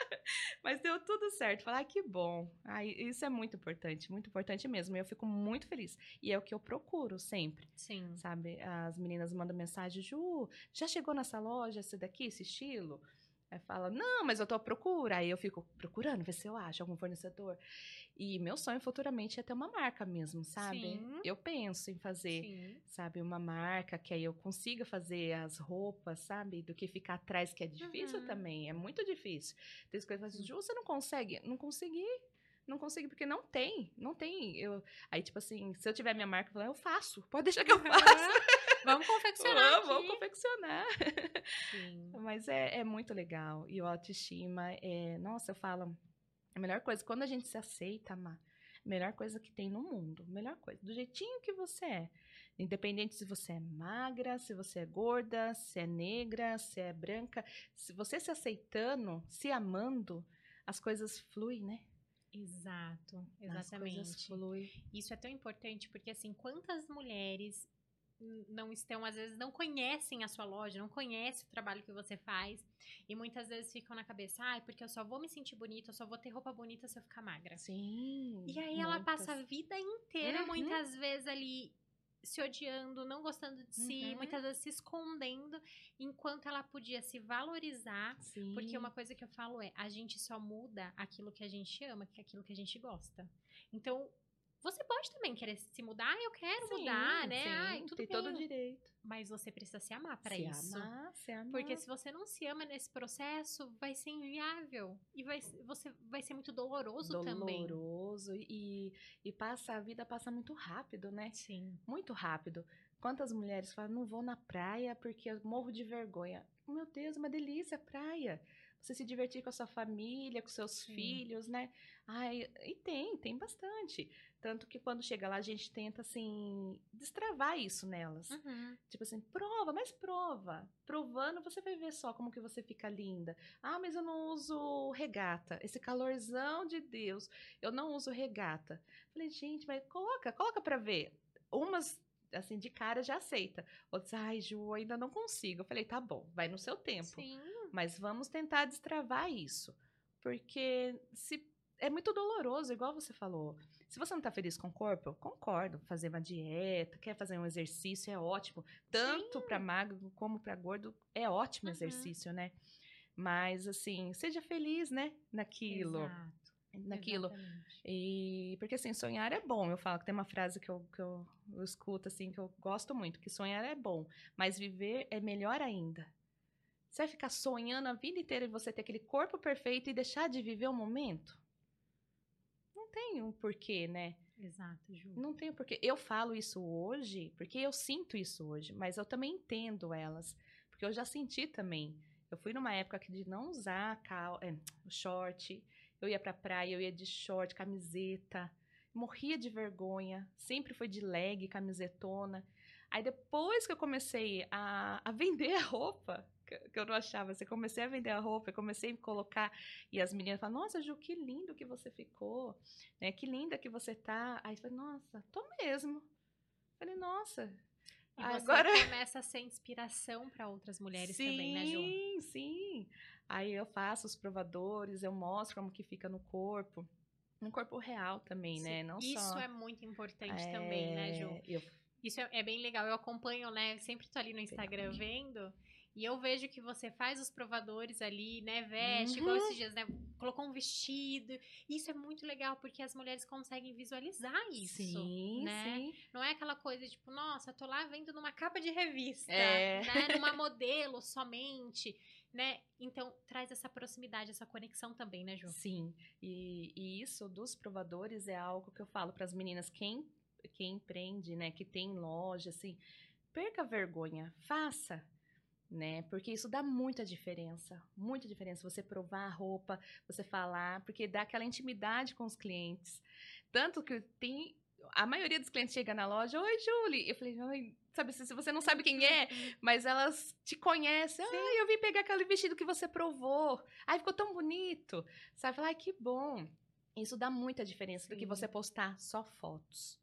Mas deu tudo certo. Falar, ai, que bom. Ai, isso é muito importante, muito importante mesmo. E eu fico muito feliz. E é o que eu procuro sempre, Sim. sabe? As meninas mandam mensagem, Ju, já chegou nessa loja esse daqui, esse estilo? Aí fala, não, mas eu tô à procura. Aí eu fico procurando, ver se eu acho algum fornecedor. E meu sonho futuramente é ter uma marca mesmo, sabe? Sim. Eu penso em fazer Sim. sabe, uma marca que aí eu consiga fazer as roupas, sabe, do que ficar atrás, que é difícil Uhum. também, é muito difícil. Tem coisas que falam assim, Sim. Ju, você não consegue? Não consegui, não consegui, porque não tem, não tem. Eu, aí, tipo assim, se eu tiver minha marca, eu falo, eu faço, pode deixar que eu faça. Vamos confeccionar Vamos, vamos confeccionar. Sim. Mas é, é muito legal. E o autoestima é. Nossa, eu falo. A melhor coisa, quando a gente se aceita, Má, a melhor coisa que tem no mundo. Melhor coisa. Do jeitinho que você é. Independente se você é magra, se você é gorda, se é negra, se é branca. Se você se aceitando, se amando, as coisas fluem, né? Exato, As coisas exatamente. Isso é tão importante porque, assim, quantas mulheres não estão, às vezes, não conhecem a sua loja, não conhecem o trabalho que você faz e muitas vezes ficam na cabeça, ai, porque eu só vou me sentir bonita, eu só vou ter roupa bonita se eu ficar magra. Sim. E aí ela muitas. passa a vida inteira, Uhum. muitas vezes, ali se odiando, não gostando de si, Uhum. muitas vezes se escondendo, enquanto ela podia se valorizar. Sim. Porque uma coisa que eu falo é, a gente só muda aquilo que a gente ama, que é aquilo que a gente gosta. Então, você pode também querer se mudar, ah, eu quero Sim, mudar, né? sim, Ai, tudo tem bem. todo o direito. Mas você precisa se amar para se isso. Amar, se amar. Porque se você não se ama nesse processo, vai ser inviável. E vai, você, vai ser muito doloroso, também. doloroso e, e passa a vida passa muito rápido, né? Sim. Muito rápido. Quantas mulheres falam, não vou na praia porque eu morro de vergonha. Meu Deus, uma delícia praia. Você se divertir com a sua família, com seus Sim. filhos, né? Ai, e tem, tem bastante. Tanto que quando chega lá, a gente tenta, assim, destravar isso nelas. Uhum. Tipo assim, prova, mas prova. Provando, você vai ver só como que você fica linda. Ah, mas eu não uso regata. Esse calorzão de Deus, eu não uso regata. Falei, gente, mas coloca, coloca pra ver. Umas assim, de cara já aceita. Outros, ai, Ju, ainda não consigo. Eu falei, tá bom, vai no seu tempo. Sim. Mas vamos tentar destravar isso. Porque se é muito doloroso, igual você falou. Se você não tá feliz com o corpo, eu concordo. Fazer uma dieta, quer fazer um exercício, é ótimo. Tanto para magro como para gordo, é ótimo Uhum. exercício, né? Mas, assim, seja feliz, né? Naquilo. Exato. Naquilo. Exatamente. E porque assim, sonhar é bom. Eu falo que tem uma frase que eu, que eu, eu escuto assim, que eu gosto muito, que sonhar é bom, mas viver é melhor ainda. Você vai ficar sonhando a vida inteira e você ter aquele corpo perfeito e deixar de viver o momento? Não tem um porquê, né? Exato, Ju. Não tem um porquê. Eu falo isso hoje porque eu sinto isso hoje, mas eu também entendo elas, porque eu já senti também. Eu fui numa época que de não usar cal, é, short, eu ia pra praia, eu ia de short, camiseta, morria de vergonha, sempre foi de leg, camisetona. Aí depois que eu comecei a, a vender a roupa, que, eu não achava, assim, comecei a vender a roupa, eu comecei a colocar, e as meninas falam, nossa, Ju, que lindo que você ficou, né? Que linda que você tá. Aí eu falei, nossa, tô mesmo. Falei, nossa. E você Agora- começa a ser inspiração para outras mulheres também, né, Ju? Sim, sim. Aí eu faço os provadores, eu mostro como que fica no corpo. No corpo real também, né? Não Isso só... é muito importante também, né, Ju? É, eu- Isso é, é bem legal. Eu acompanho, né? Sempre tô ali no Instagram vendo. E eu vejo que você faz os provadores ali, né? Veste, igual Uhum. esses dias, né? Colocou um vestido. Isso é muito legal, porque as mulheres conseguem visualizar isso. Sim, né? sim. Não é aquela coisa tipo, nossa, tô lá vendo numa capa de revista, É. né? Numa modelo somente, né? Então traz essa proximidade, essa conexão também, né, Ju? Sim, e, e isso dos provadores é algo que eu falo para as meninas, quem, quem empreende, né, que tem loja, assim, perca a vergonha, faça, né, porque isso dá muita diferença, muita diferença, você provar a roupa, você falar, porque dá aquela intimidade com os clientes, tanto que tem, a maioria dos clientes chega na loja, oi, Julie, eu falei, "Oi", sabe, se você não sabe quem é, mas elas te conhecem. Ai, eu vim pegar aquele vestido que você provou. Ai, ficou tão bonito. Sabe? Falar, que bom. Isso dá muita diferença do que Sim. você postar só fotos.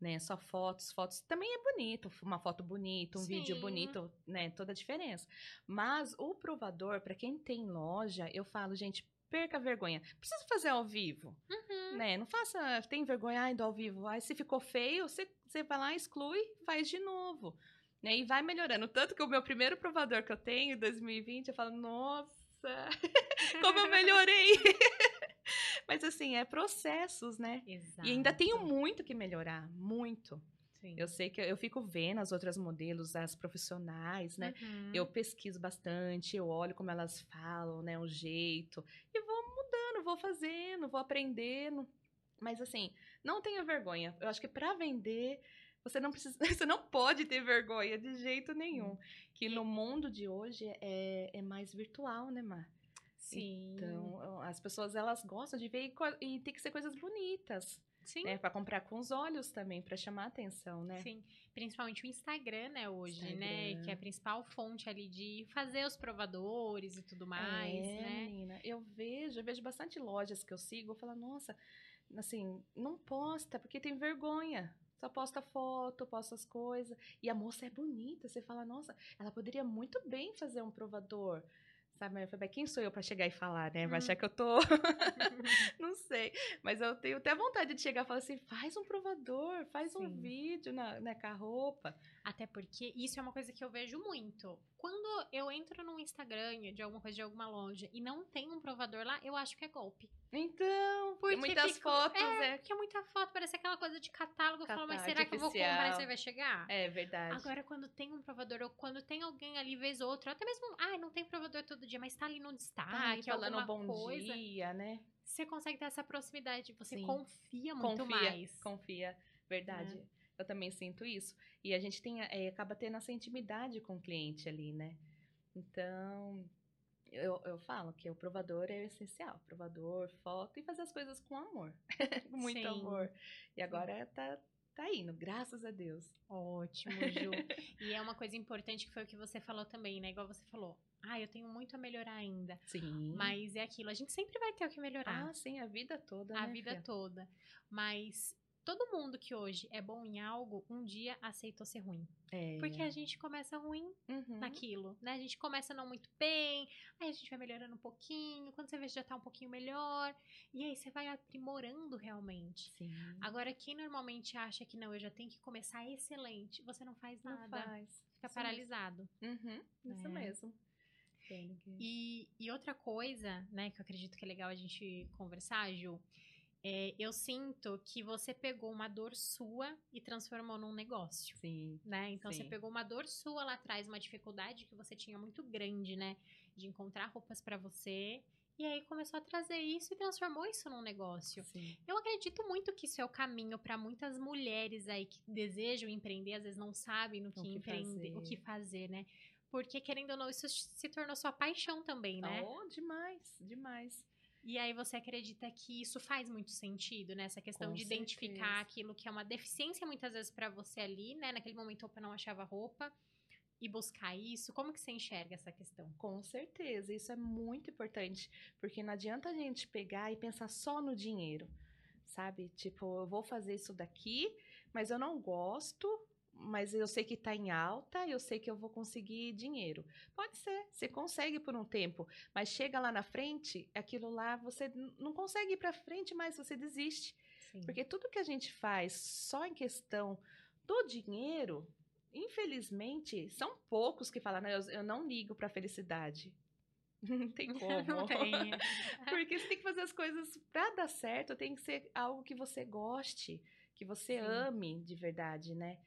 Né? Só fotos, fotos também é bonito, uma foto bonita, um vídeo Sim. bonito, né? Toda a diferença. Mas o provador, para quem tem loja, eu falo, gente, perca a vergonha. Precisa fazer ao vivo, Uhum. né? Não faça, tem vergonha ai, do ao vivo. Ai, se ficou feio, você, você vai lá, exclui, faz de novo. Né? E vai melhorando. Tanto que o meu primeiro provador que eu tenho, em 2020, eu falo, nossa, como eu melhorei. Mas assim, é processos, né? Exato. E ainda tenho muito que melhorar, muito. Sim. Eu sei que eu, fico vendo as outras modelos, as profissionais, né? Uhum. Eu pesquiso bastante, eu olho como elas falam, né? O jeito. E vou mudando, vou fazendo, vou aprendendo. Mas assim, não tenha vergonha. Eu acho que para vender, você não precisa. Você não pode ter vergonha de jeito nenhum. Que E- no mundo de hoje é, é mais virtual, né, Mar? Sim. Então, as pessoas elas gostam de ver e, e tem que ser coisas bonitas, Sim. né? Para comprar com os olhos também, para chamar atenção, né? Sim, principalmente o Instagram, né, hoje, né? Instagram. Que é a principal fonte ali de fazer os provadores e tudo mais, é, né? menina, eu vejo, eu vejo bastante lojas que eu sigo, eu falo, nossa, assim, não posta, porque tem vergonha. Só posta foto, posta as coisas. E a moça é bonita. Você fala, nossa, ela poderia muito bem fazer um provador. Sabe, mas eu falei, quem sou eu pra chegar e falar, né? Vai Hum. achar que eu tô. não sei. Mas eu tenho até vontade de chegar e falar assim: faz um provador, faz um Sim. vídeo na, né, com a roupa. Até porque isso é uma coisa que eu vejo muito. Quando eu entro no Instagram de alguma coisa de alguma loja e não tem um provador lá, eu acho que é golpe. Então, Porque muitas fica- fotos, é, é. Porque é muita foto, parece aquela coisa de catálogo. Eu falo, mas Catálogo será que eu vou comprar e você vai chegar? É verdade. Agora, quando tem um provador, ou quando tem alguém ali, vez ou outra, até mesmo, ah, não tem provador todo dia, mas tá ali no Tá destaque, ali falando alguma bom coisa, dia, né? você consegue ter essa proximidade, você Sim. confia muito confia, mais. confia, verdade. Né? Eu também sinto isso. E a gente tem, é, acaba tendo essa intimidade com o cliente ali, né? Então, eu, eu falo que o provador é essencial. Provador, foto e fazer as coisas com amor. com muito Sim. amor. E agora tá, tá indo, graças a Deus. Ótimo, Ju. e é uma coisa importante que foi o que você falou também, né? Igual você falou. Ah, eu tenho muito a melhorar ainda. Sim. Mas é aquilo, a gente sempre vai ter o que melhorar. Ah, sim, a vida toda, a né, vida filha? toda. Mas todo mundo que hoje é bom em algo, um dia aceitou ser ruim. É. Porque a gente começa ruim Uhum. naquilo, né? A gente começa não muito bem, aí a gente vai melhorando um pouquinho, quando você vê já tá um pouquinho melhor, e aí você vai aprimorando realmente. Sim. Agora, quem normalmente acha que não, eu já tenho que começar excelente, você não faz Não nada, faz. fica Isso paralisado. Uhum. Isso É. mesmo. E, e outra coisa, né, que eu acredito que é legal a gente conversar, Ju, é, eu sinto que você pegou uma dor sua e transformou num negócio. Sim. né? Então você Sim. pegou uma dor sua lá atrás, uma dificuldade que você tinha muito grande, né? De encontrar roupas pra você. E aí começou a trazer isso e transformou isso num negócio. Sim. Eu acredito muito que isso é o caminho pra muitas mulheres aí que desejam empreender, às vezes não sabem no que, O que empreender, o fazer. que fazer, né? Porque querendo ou não, isso se tornou sua paixão também, né? Oh, demais, demais. E aí você acredita que isso faz muito sentido, né? Essa questão Com de identificar certeza. aquilo que é uma deficiência muitas vezes pra você ali, né? Naquele momento opa não achava roupa e buscar isso. Como que você enxerga essa questão? Com certeza, isso é muito importante, porque não adianta a gente pegar e pensar só no dinheiro, sabe? Tipo, eu vou fazer isso daqui, mas eu não gosto, mas eu sei que tá em alta, eu sei que eu vou conseguir dinheiro. Pode ser, você consegue por um tempo, mas chega lá na frente, aquilo lá você não consegue ir pra frente mais, você desiste. Sim. Porque tudo que a gente faz só em questão do dinheiro, infelizmente, são poucos que falam, "Não, eu, eu não ligo pra felicidade. Não tem como. Não tem. Porque você tem que fazer as coisas pra dar certo, tem que ser algo que você goste, que você Sim. ame de verdade, né?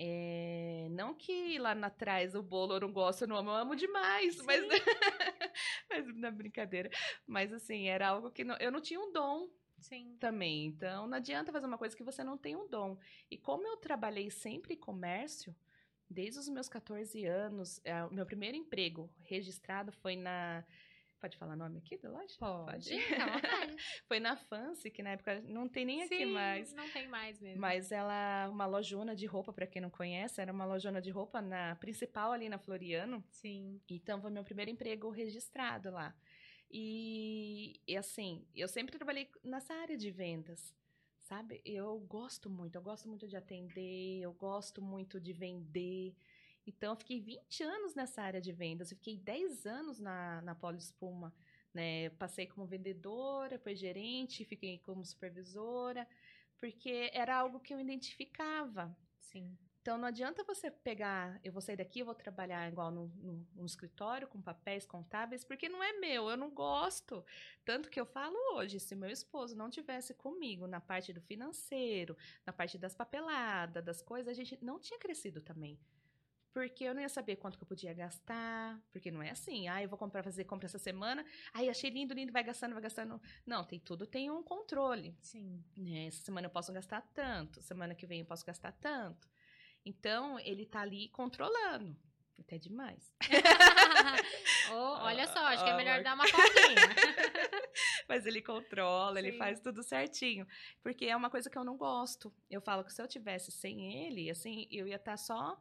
É, não que lá na trás o bolo eu não gosto, eu não amo, eu amo demais, mas, mas na brincadeira. Mas assim, era algo que não- eu não tinha um dom Sim. também. Então, não adianta fazer uma coisa que você não tem um dom. E como eu trabalhei sempre em comércio, desde os meus 14 anos, é, o meu primeiro emprego registrado foi na. Pode falar nome aqui da loja? Pode. Pode. Vontade. Foi na Fancy, que na época não tem nem aqui Sim, mais. Não tem mais mesmo. Mas ela, uma lojona de roupa, para quem não conhece, era uma lojona de roupa na principal ali na Floriano. Sim. Então foi meu primeiro emprego registrado lá. E, e, assim, eu sempre trabalhei nessa área de vendas, sabe? Eu gosto muito, eu gosto muito de atender, eu gosto muito de vender. Então eu fiquei 20 anos nessa área de vendas, eu fiquei 10 anos na, na Espuma, né? Passei como vendedora, depois gerente, fiquei como supervisora, porque era algo que eu identificava. Sim. Então não adianta você pegar, eu vou sair daqui, eu vou trabalhar igual no, no- no escritório, com papéis contábeis, porque não é meu, eu não gosto. Tanto que eu falo hoje, se meu esposo não tivesse comigo na parte do financeiro, na parte das papeladas, das coisas, a gente não tinha crescido também. Porque eu não ia saber quanto que eu podia gastar, porque não é assim, ah, eu vou comprar, fazer compra essa semana, aí achei lindo, lindo, vai gastando, vai gastando. Não, tem tudo, tem um controle Sim. né? Essa semana eu posso gastar tanto, semana que vem eu posso gastar tanto. Então, ele tá ali controlando. Até demais. Ô, olha só, acho que é Ah, melhor dar uma folguinha. Mas ele controla, ele Sim. faz tudo certinho. Porque é uma coisa que eu não gosto. Eu falo que se eu tivesse sem ele, assim, eu ia estar só.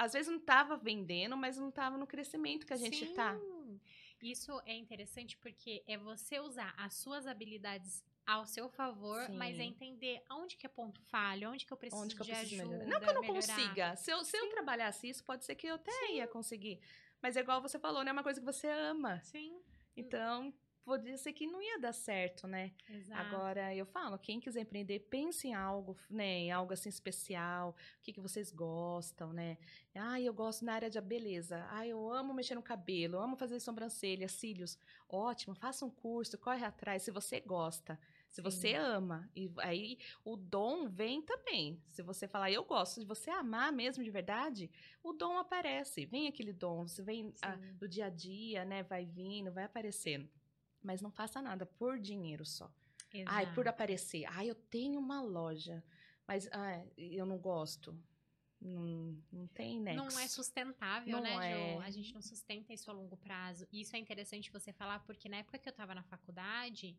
Às vezes não tava vendendo, mas não tava no crescimento que a gente tá. Sim. Isso é interessante porque é você usar as suas habilidades ao seu favor, Sim. mas é entender aonde que é ponto falho, onde que eu preciso Onde que eu de preciso ajuda, melhorar? Não que eu não melhorar. consiga. Se eu, se eu trabalhasse isso, pode ser que eu até ia conseguir. Mas é igual você falou, não é uma coisa que você ama. Sim, Então, podia ser que não ia dar certo, né? exato. Agora, eu falo, quem quiser empreender, pense em algo, né? Em algo assim especial. O que, que vocês gostam, né? Ah, eu gosto na área de beleza. Ah, eu amo mexer no cabelo, eu amo fazer sobrancelha, cílios. Ótimo, faça um curso, corre atrás, se você gosta. Se Sim. você ama, e aí o dom vem também. Se você falar, eu gosto, se você amar mesmo de verdade, o dom aparece. Vem aquele dom, você vem ah, Sim. do dia a dia, né? Vai vindo, vai aparecendo. Mas não faça nada por dinheiro só. Ai, por Exato. aparecer. Ai, eu tenho uma loja, mas ah, eu não gosto. Não, não tem nexo. Não é sustentável, Não né, é. Jo? A gente não sustenta isso a longo prazo. E isso é interessante você falar, porque na época que eu tava na faculdade,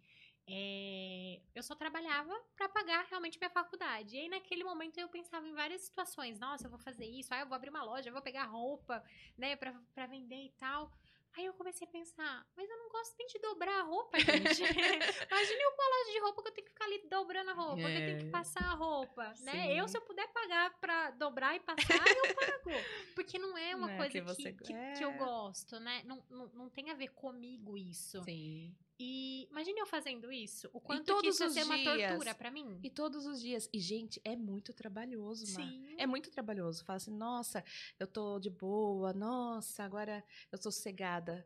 é, eu só trabalhava pra pagar realmente minha faculdade. E aí, naquele momento, eu pensava em várias situações. Nossa, eu vou fazer isso, ah, eu vou abrir uma loja, eu vou pegar roupa, né, pra vender e tal. Aí eu comecei a pensar, mas eu não gosto nem de dobrar a roupa, gente. Imagine eu com a loja de roupa que eu tenho que ficar ali dobrando a roupa, é. que eu tenho que é. passar a roupa, Sim. né? Eu, se eu puder pagar pra dobrar e passar, eu pago. Porque não é uma não coisa que, que, que, é. que, eu gosto, né? Não, não, não tem a ver comigo isso. Sim. E imagine eu fazendo isso. O quanto que isso ia ser uma tortura para mim. E todos os dias. E, gente, é muito trabalhoso, Sim. É muito trabalhoso. Fala assim, nossa, eu tô de boa, nossa, agora eu tô sossegada.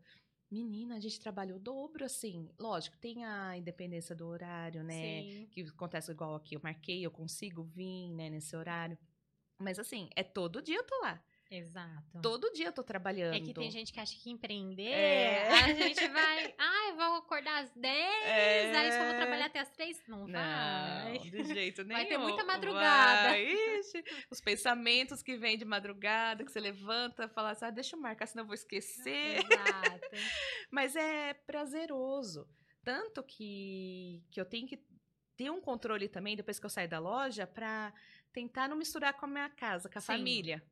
Menina, a gente trabalha o dobro, assim. Lógico, tem a independência do horário, né? Sim. Que acontece igual aqui. Eu marquei, eu consigo vir, né, nesse horário. Mas, assim, é todo dia eu tô lá. Exato. Todo dia eu tô trabalhando. É que tem gente que acha que empreender, é. a gente vai, ah, eu vou acordar às 10, é. aí só vou trabalhar até às 3. Não, não vai. de jeito nenhum. Vai ter muita madrugada. Ixi, os pensamentos que vêm de madrugada, que você levanta, fala assim, ah, deixa eu marcar, senão eu vou esquecer. Exato. Mas é prazeroso. Tanto que, que eu tenho que ter um controle também, depois que eu sair da loja, para tentar não misturar com a minha casa, com a Sim. família.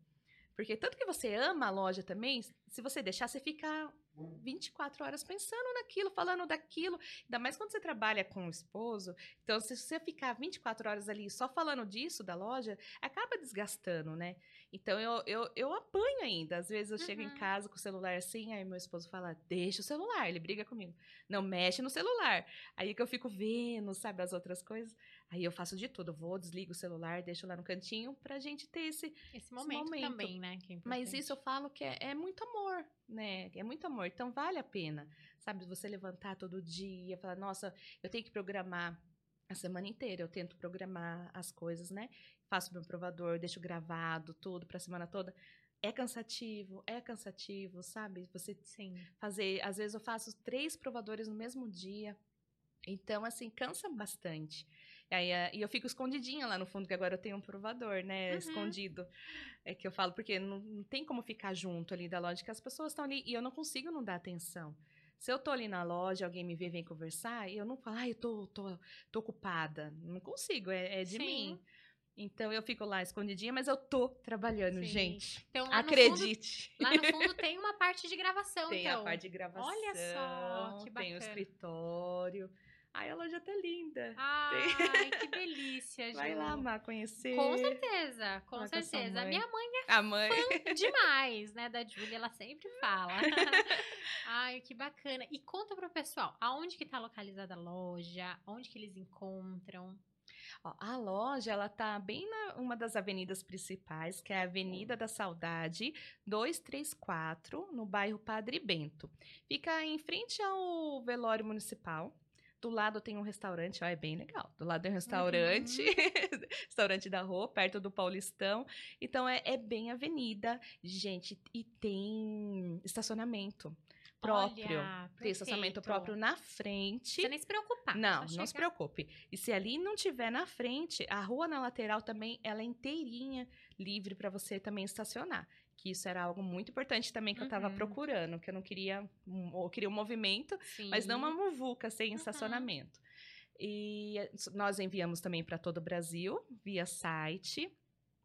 Porque tanto que você ama a loja também, se você deixar, você fica 24 horas pensando naquilo, falando daquilo. Ainda mais quando você trabalha com o esposo. Então, se você ficar 24 horas ali só falando disso da loja, acaba desgastando, né? Então, eu, eu, eu apanho ainda. Às vezes eu uhum. chego em uhum. casa com o celular assim, aí meu esposo fala, deixa o celular. Ele briga comigo. Não mexe no celular. Aí que eu fico vendo, sabe, as outras coisas. Aí eu faço de tudo, eu vou, desligo o celular, deixo lá no cantinho pra gente ter esse, esse, momento, esse momento. também, né? É Mas isso eu falo que é, é, muito amor, né? É muito amor. Então vale a pena, sabe? Você levantar todo dia, falar, nossa, eu tenho que programar a semana inteira, eu tento programar as coisas, né? Faço meu provador, deixo gravado tudo pra semana toda. É cansativo, é cansativo, sabe? Você Sim. fazer. Às vezes eu faço três provadores no mesmo dia. Então, assim, cansa bastante. Aí, eh, e eu fico escondidinha lá no fundo, que agora eu tenho um provador, né? Uhum. Escondido. É que eu falo, porque não, não, tem como ficar junto ali da loja, que as pessoas estão ali e eu não consigo não dar atenção. Se eu tô ali na loja, alguém me vê, vem conversar, e eu não falo, ah, eu tô, tô, tô ocupada. Não consigo, é, é de Sim. mim. Então eu fico lá escondidinha, mas eu tô trabalhando, Sim. gente. Então, lá Acredite. No fundo, lá no fundo tem uma parte de gravação, tem então. a parte de gravação. Olha só, que bacana. Tem o escritório. Ai, a loja tá linda. Ai, que delícia, Ju. Vai lá, amar, conhecer. Com certeza, com certeza. A minha mãe é a mãe. fã demais, né, da Júlia, ela sempre fala. Ai, que bacana. E conta pro pessoal, aonde que tá localizada a loja? Onde que eles encontram? Ó, a loja, ela tá bem na uma das avenidas principais, que é a Avenida da Saudade, 234, no bairro Padre Bento. Fica em frente ao velório municipal. Do lado tem um restaurante, ó, é bem legal. Do lado tem um restaurante, uhum. restaurante da rua, perto do Paulistão. Então é, é bem avenida, gente, e tem estacionamento próprio. Olha, tem estacionamento próprio na frente. Você nem se preocupar. Não, não se preocupe. E se ali não tiver na frente, a rua na lateral também, ela é inteirinha livre para você também estacionar que isso era algo muito importante também que uhum. eu estava procurando, que eu não queria, eu queria um movimento, Sim. mas não uma muvuca sem uhum. estacionamento. E nós enviamos também para todo o Brasil via site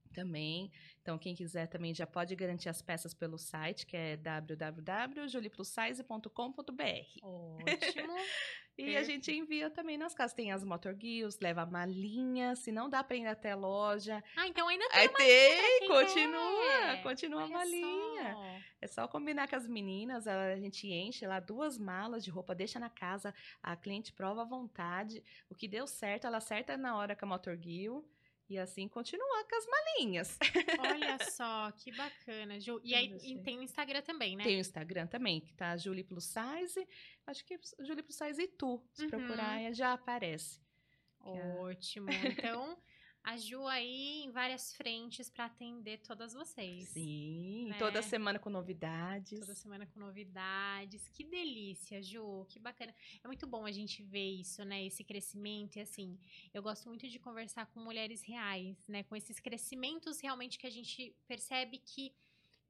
também. Então, quem quiser também já pode garantir as peças pelo site, que é www.julieplussize.com.br. Ótimo. E a gente envia também nas casas. Tem as motorguios, leva malinha. Se não dá pra ir até a loja. Ah, então ainda tem. É, tem, continua. Quer. Continua Olha a malinha. Só. É só combinar com as meninas. A gente enche lá duas malas de roupa, deixa na casa. A cliente prova à vontade. O que deu certo, ela acerta na hora com a motorguio. E assim continuar com as malinhas. Olha só, que bacana, Ju. E aí e tem o Instagram também, né? Tem o Instagram também, que tá Julie Plus Size. Acho que é Julie Plus Size e tu. Se uhum. procurar, já aparece. Ótimo. Então, Ju aí em várias frentes para atender todas vocês. Sim, né? toda semana com novidades. Toda semana com novidades. Que delícia, Ju, que bacana. É muito bom a gente ver isso, né? Esse crescimento e assim, eu gosto muito de conversar com mulheres reais, né? Com esses crescimentos realmente que a gente percebe que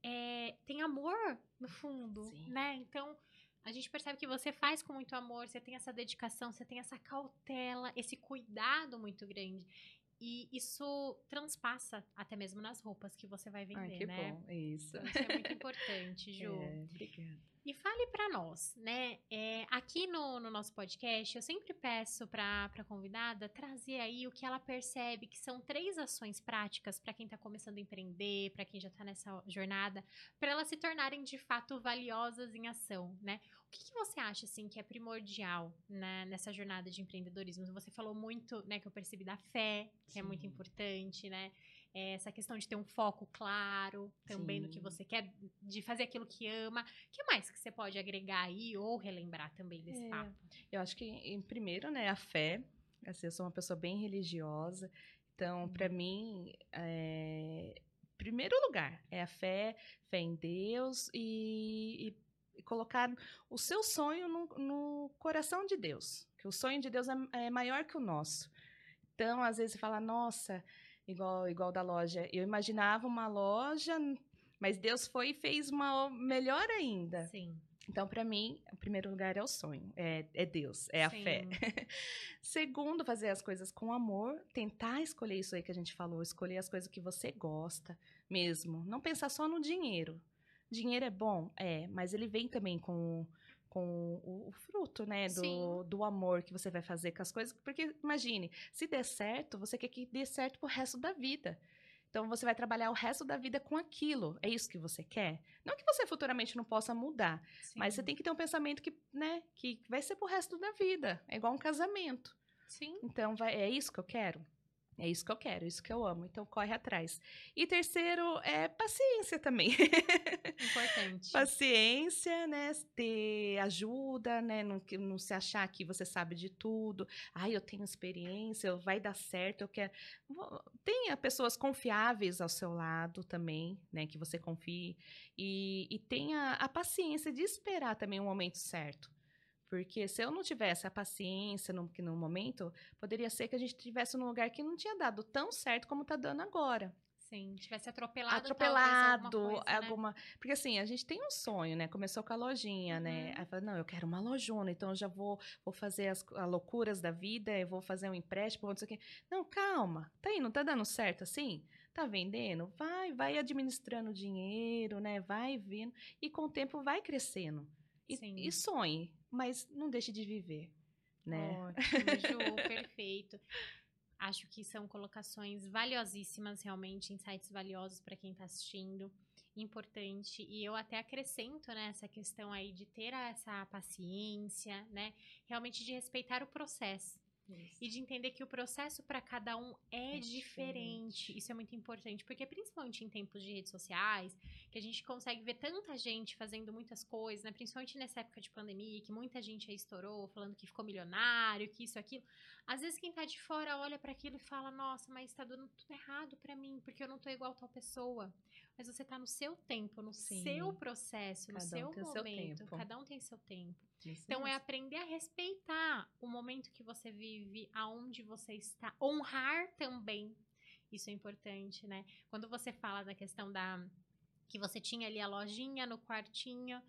é, tem amor no fundo, Sim. né? Então, a gente percebe que você faz com muito amor, você tem essa dedicação, você tem essa cautela, esse cuidado muito grande. E isso transpassa até mesmo nas roupas que você vai vender, Ai, que né? bom. Isso. Isso é muito importante, Ju. É, obrigada. E fale para nós, né? É, aqui no, no, nosso podcast, eu sempre peço para a convidada trazer aí o que ela percebe que são três ações práticas para quem está começando a empreender, para quem já está nessa jornada, para elas se tornarem de fato valiosas em ação, né? O que, que você acha assim que é primordial né, nessa jornada de empreendedorismo? Você falou muito, né, que eu percebi da fé, que Sim. é muito importante, né? É, essa questão de ter um foco claro também Sim. no que você quer, de fazer aquilo que ama. O que mais que você pode agregar aí ou relembrar também desse é, papo? Eu acho que, em primeiro, né, a fé. Assim, eu sou uma pessoa bem religiosa, então, uhum. para mim, é, primeiro lugar é a fé, fé em Deus e, e colocar o seu sonho no, no, coração de Deus, que o sonho de Deus é, é maior que o nosso. Então, às vezes, você fala, nossa, igual, igual da loja. Eu imaginava uma loja, mas Deus foi e fez uma melhor ainda. Sim. Então, para mim, o primeiro lugar é o sonho, é, é Deus, é a Sim. fé. Segundo, fazer as coisas com amor, tentar escolher isso aí que a gente falou, escolher as coisas que você gosta mesmo. Não pensar só no dinheiro. Dinheiro é bom? É, mas ele vem também com com o, fruto, né, do, do amor que você vai fazer com as coisas. Porque, imagine, se der certo, você quer que dê certo pro resto da vida. Então, você vai trabalhar o resto da vida com aquilo. É isso que você quer? Não que você futuramente não possa mudar, Sim. mas você tem que ter um pensamento que, né, que vai ser pro resto da vida. É igual um casamento. Sim. Então, vai, é isso que eu quero? É isso que eu quero, isso que eu amo. Então corre atrás. E terceiro é paciência também. Importante. paciência, né? Ter ajuda, né? Não, não se achar que você sabe de tudo. Ai, eu tenho experiência, vai dar certo, eu quero. Tenha pessoas confiáveis ao seu lado também, né? Que você confie. E, e tenha a paciência de esperar também o momento certo. Porque se eu não tivesse a paciência no, no momento, poderia ser que a gente estivesse num lugar que não tinha dado tão certo como está dando agora. Sim, tivesse atropelado. Atropelado, alguma, coisa, alguma né? Porque assim, a gente tem um sonho, né? Começou com a lojinha, né? uhum. né? Aí fala, não, eu quero uma lojona, então eu já vou, vou fazer as, as loucuras da vida, eu vou fazer um empréstimo, não sei o quê. Não, calma, tá aí, não tá dando certo assim? Tá vendendo? Vai, vai administrando dinheiro, né? Vai vendo. E com o tempo vai crescendo. E, e sonhe, mas não deixe de viver, né? Ótimo, Ju, perfeito. Acho que são colocações valiosíssimas, realmente, insights valiosos para quem está assistindo. Importante. E eu até acrescento nessa né, questão aí de ter essa paciência, né? Realmente de respeitar o processo. Isso. E de entender que o processo para cada um é, é diferente. diferente. Isso é muito importante, porque principalmente em tempos de redes sociais, que a gente consegue ver tanta gente fazendo muitas coisas, né? Principalmente nessa época de pandemia, que muita gente aí estourou, falando que ficou milionário, que isso, aquilo. Às vezes quem tá de fora olha para aquilo e fala: "Nossa, mas tá dando tudo errado para mim, porque eu não tô igual tal pessoa". Mas você tá no seu tempo, no Sim. seu processo, cada no seu um momento. Seu cada um tem seu tempo. Isso então é mesmo. é aprender a respeitar o momento que você vive, aonde você está, honrar também. Isso é importante, né? Quando você fala da questão da que você tinha ali a lojinha no quartinho,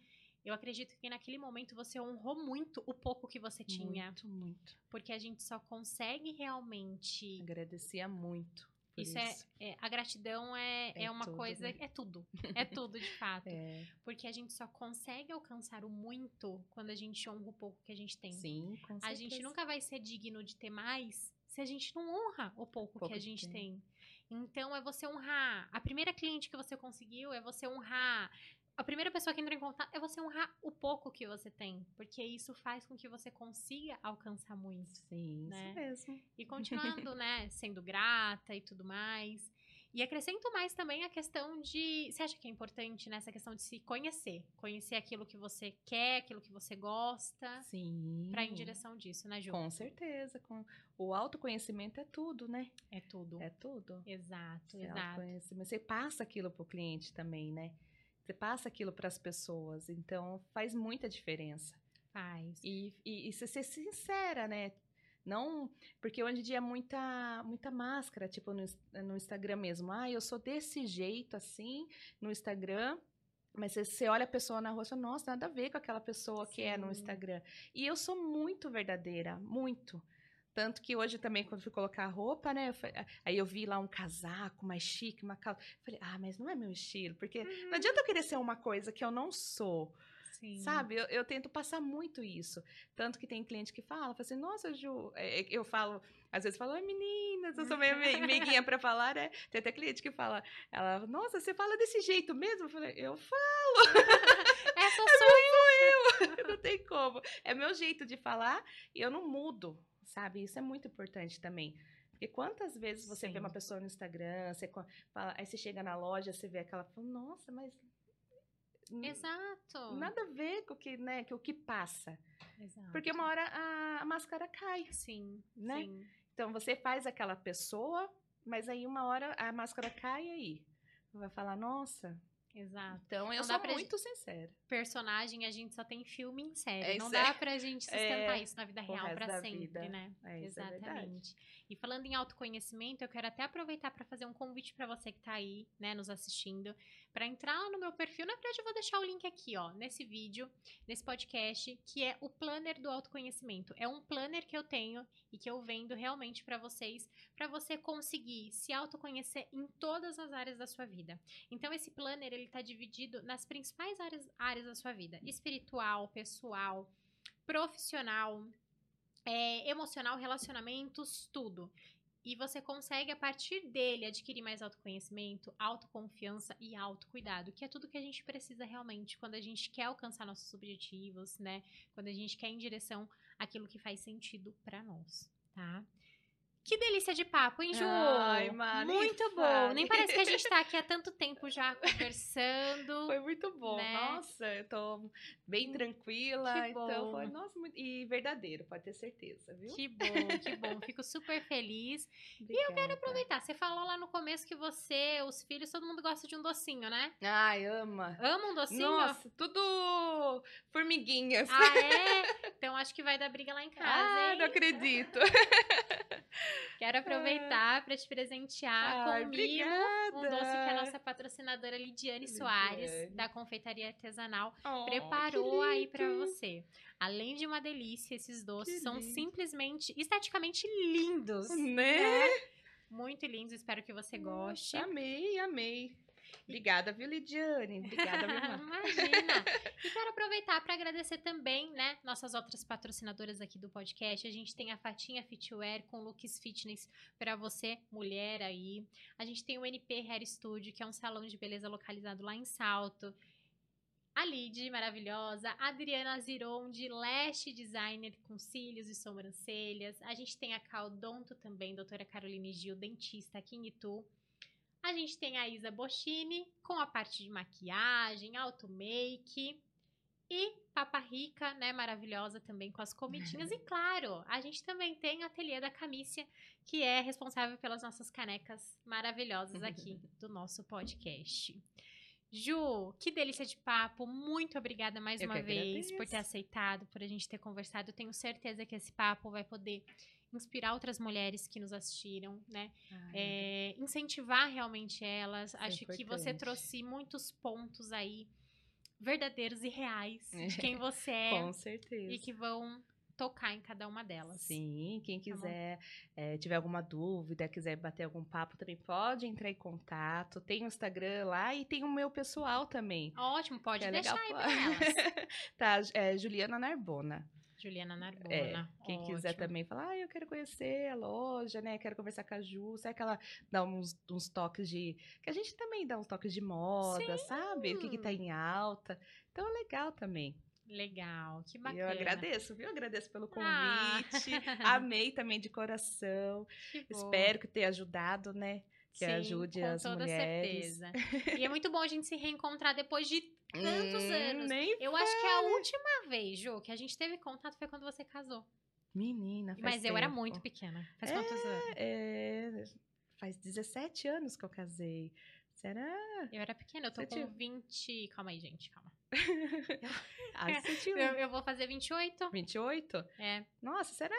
eu acredito que naquele momento você honrou muito o pouco que você tinha. Muito, muito. Porque a gente só consegue realmente. Agradecia muito. Isso, é, isso. É, é, a gratidão é, é, é uma tudo, coisa, né? é tudo, é tudo de fato. É. Porque a gente só consegue alcançar o muito quando a gente honra o pouco que a gente tem. Sim, com certeza. A gente nunca vai ser digno de ter mais se a gente não honra o pouco, pouco que a gente tem. tem. Então é você honrar. A primeira cliente que você conseguiu é você honrar a primeira pessoa que entra em contato é você honrar o pouco que você tem, porque isso faz com que você consiga alcançar muito. Sim, né? isso mesmo. E continuando, né, sendo grata e tudo mais. E acrescento mais também a questão de. Você acha que é importante nessa questão de se conhecer? Conhecer aquilo que você quer, aquilo que você gosta. Sim. Pra ir em direção disso, né, Ju? Com certeza. Com... O autoconhecimento é tudo, né? É tudo. É tudo. Exato, exato. Você passa aquilo pro cliente também, né? Você passa aquilo para as pessoas. Então, faz muita diferença. Faz. E, e, e ser sincera, né? Não, porque hoje em dia é muita, muita máscara, tipo no, no Instagram mesmo. Ah, eu sou desse jeito assim no Instagram. Mas você olha a pessoa na rua e fala, nossa, nada a ver com aquela pessoa Sim. que é no Instagram. E eu sou muito verdadeira, muito. Tanto que hoje também, quando fui colocar a roupa, né? eu aí eu vi lá um casaco mais chique, uma calça. Falei, ah, mas não é meu estilo. Porque não adianta eu querer ser uma coisa que eu não sou. Sim. Sabe? Eu, eu tento passar muito isso. Tanto que tem cliente que fala, fala assim, nossa, Ju, é, é, eu falo, às vezes falo, meninas, eu sou meio mei- meiguinha pra falar, né? Tem até cliente que fala, ela, nossa, você fala desse jeito mesmo? Eu falei, eu falo, Essa sou não tem como. É meu jeito de falar e eu não mudo, sabe? Isso é muito importante também. Porque quantas vezes você vê Sim. uma pessoa no Instagram, você fala, aí você chega na loja, você vê aquela, fala, nossa, mas Exato. nada a ver com o que, né, com o que passa. Exato. Porque uma hora a, a máscara cai, Sim, né? sim. Então você faz aquela pessoa, mas aí uma hora a máscara cai e aí. Vai falar, nossa. Exato. Então eu Não sou muito sincera. personagem, a gente só tem filme em série. É não isso dá pra gente sustentar É, isso na vida real da sempre, vida. né? É, isso é. Exatamente. E falando em autoconhecimento, eu quero até aproveitar para fazer um convite para você que tá aí, né, nos assistindo, para entrar lá no meu perfil. Na verdade, eu vou deixar o link aqui, ó, nesse vídeo, nesse podcast, que é o planner do autoconhecimento. É um planner que eu tenho e que eu vendo realmente para vocês, para você conseguir se autoconhecer em todas as áreas da sua vida. Então, esse planner, ele tá dividido nas principais áreas, áreas da sua vida: espiritual, pessoal, profissional, é, emocional, relacionamentos, tudo. E você consegue, a partir dele, adquirir mais autoconhecimento, autoconfiança e autocuidado, que é tudo que a gente precisa realmente quando a gente quer alcançar nossos objetivos, né? Quando a gente quer ir em direção àquilo que faz sentido pra nós, tá? Que delícia de papo, hein, Ju? Ai, nem Muito bom. fale. Nem parece que a gente tá aqui há tanto tempo já conversando. Foi muito bom. Né? Nossa, eu tô bem Hum, tranquila. que Então bom. foi, nossa, muito... e verdadeiro, pode ter certeza, viu? Que bom, que bom. Fico super feliz. E eu quero Aproveitar, você falou lá no começo que você, os filhos, todo mundo gosta de um docinho, né? Ai, ama. Ama um docinho? Nossa, tudo formiguinhas. Ah, é? Então acho que vai dar briga lá em casa, Ah, hein? não acredito. Quero aproveitar para te presentear Ai, com mimo, obrigada. um doce que a nossa patrocinadora Lidiane Soares, Lidiane. da Confeitaria Artesanal, Oh, preparou aí para você. Além de uma delícia, esses doces Que são lindo. simplesmente esteticamente lindos. Né? Muito lindos, espero que você goste. Amei, amei. Obrigada, viu, Lidiane? Obrigada, minha irmã. Imagina! E quero aproveitar para agradecer também, né, nossas outras patrocinadoras aqui do podcast. A gente tem a Fatinha Fitwear com looks fitness para você, mulher aí. A gente tem o NP Hair Studio, que é um salão de beleza localizado lá em Salto. A Lid, maravilhosa. A Adriana Ziron, de Lash Designer, com cílios e sobrancelhas. A gente tem a Caldonto também, doutora Caroline Gil, dentista aqui em Itu. A gente tem a Isa Boschini com a parte de maquiagem, auto make. E Papa Rica, né, maravilhosa também com as comidinhas. E claro, a gente também tem o ateliê da Camícia, que é responsável pelas nossas canecas maravilhosas aqui do nosso podcast. Ju, que delícia de papo. Muito obrigada mais Eu uma vez por ter agradeço. aceitado, por a gente ter conversado. Eu tenho certeza que esse papo vai poder inspirar outras mulheres que nos assistiram, né? Ai, é, incentivar realmente elas. É Acho que você trouxe muitos pontos aí verdadeiros e reais de quem você é Com certeza. e que vão tocar em cada uma delas. Sim, quem Tá quiser, eh, tiver alguma dúvida, quiser bater algum papo, também pode entrar em contato. Tem o Instagram lá e tem o meu pessoal também. Ótimo, pode é deixar legal. aí pra elas. tá, é Juliana Narbona. Juliana Narbona. É, quem quiser ótimo. também falar, ah, eu quero conhecer a loja, né? Quero conversar com a Ju. Sabe que ela dá uns, uns toques de. Que a gente também dá uns toques de moda, sabe? O que, que tá em alta. Então é legal também. Legal, que bacana. eu agradeço, viu? Agradeço pelo Ah. convite. Amei também de coração. Que. Espero que tenha ajudado, né? que Sim, ajude com as toda mulheres. certeza. E é muito bom a gente se reencontrar depois de tantos Hum, anos. Nem... Eu acho que a última vez, Ju, que a gente teve contato foi quando você casou. Menina, faz Mas eu era tempo. muito pequena. Faz quantos anos? É, faz 17 anos que eu casei. Será? Eu era pequena, eu tô Você com tinha- 20. Calma aí, gente, calma. Ah, Eu, eu vou fazer 28. 28? É. Nossa, será?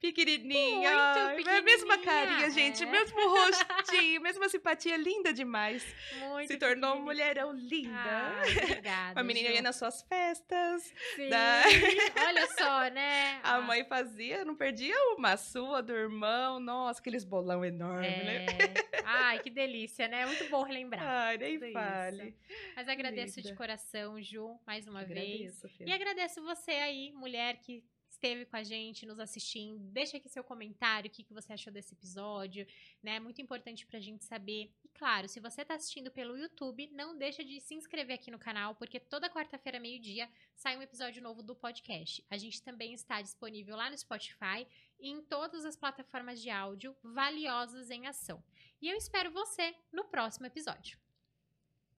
Pequenininha. Muito é a mesma carinha, gente. é. Mesmo rostinho, mesma simpatia, linda demais. Muito Se tornou um pequenininha. mulherão linda. Ah, obrigada. a menina ia nas suas festas. Sim, da- olha só, né? A Ah, mãe fazia, não perdia uma sua do irmão. Nossa, aqueles bolão enorme, né? É. Ai, que delícia, né? Muito bom relembrar. Ai, nem tudo isso. fale. Mas agradeço de linda. coração, Ju, mais uma vez. Agradeço, filha. E agradeço você aí, mulher que esteve com a gente, nos assistindo. Deixa aqui seu comentário, o que, que você achou desse episódio, né? Muito importante pra gente saber. E claro, se você tá assistindo pelo YouTube, não deixa de se inscrever aqui no canal, porque toda quarta-feira, meio-dia, sai um episódio novo do podcast. A gente também está disponível lá no Spotify e em todas as plataformas de áudio valiosas em ação. E eu espero você no próximo episódio.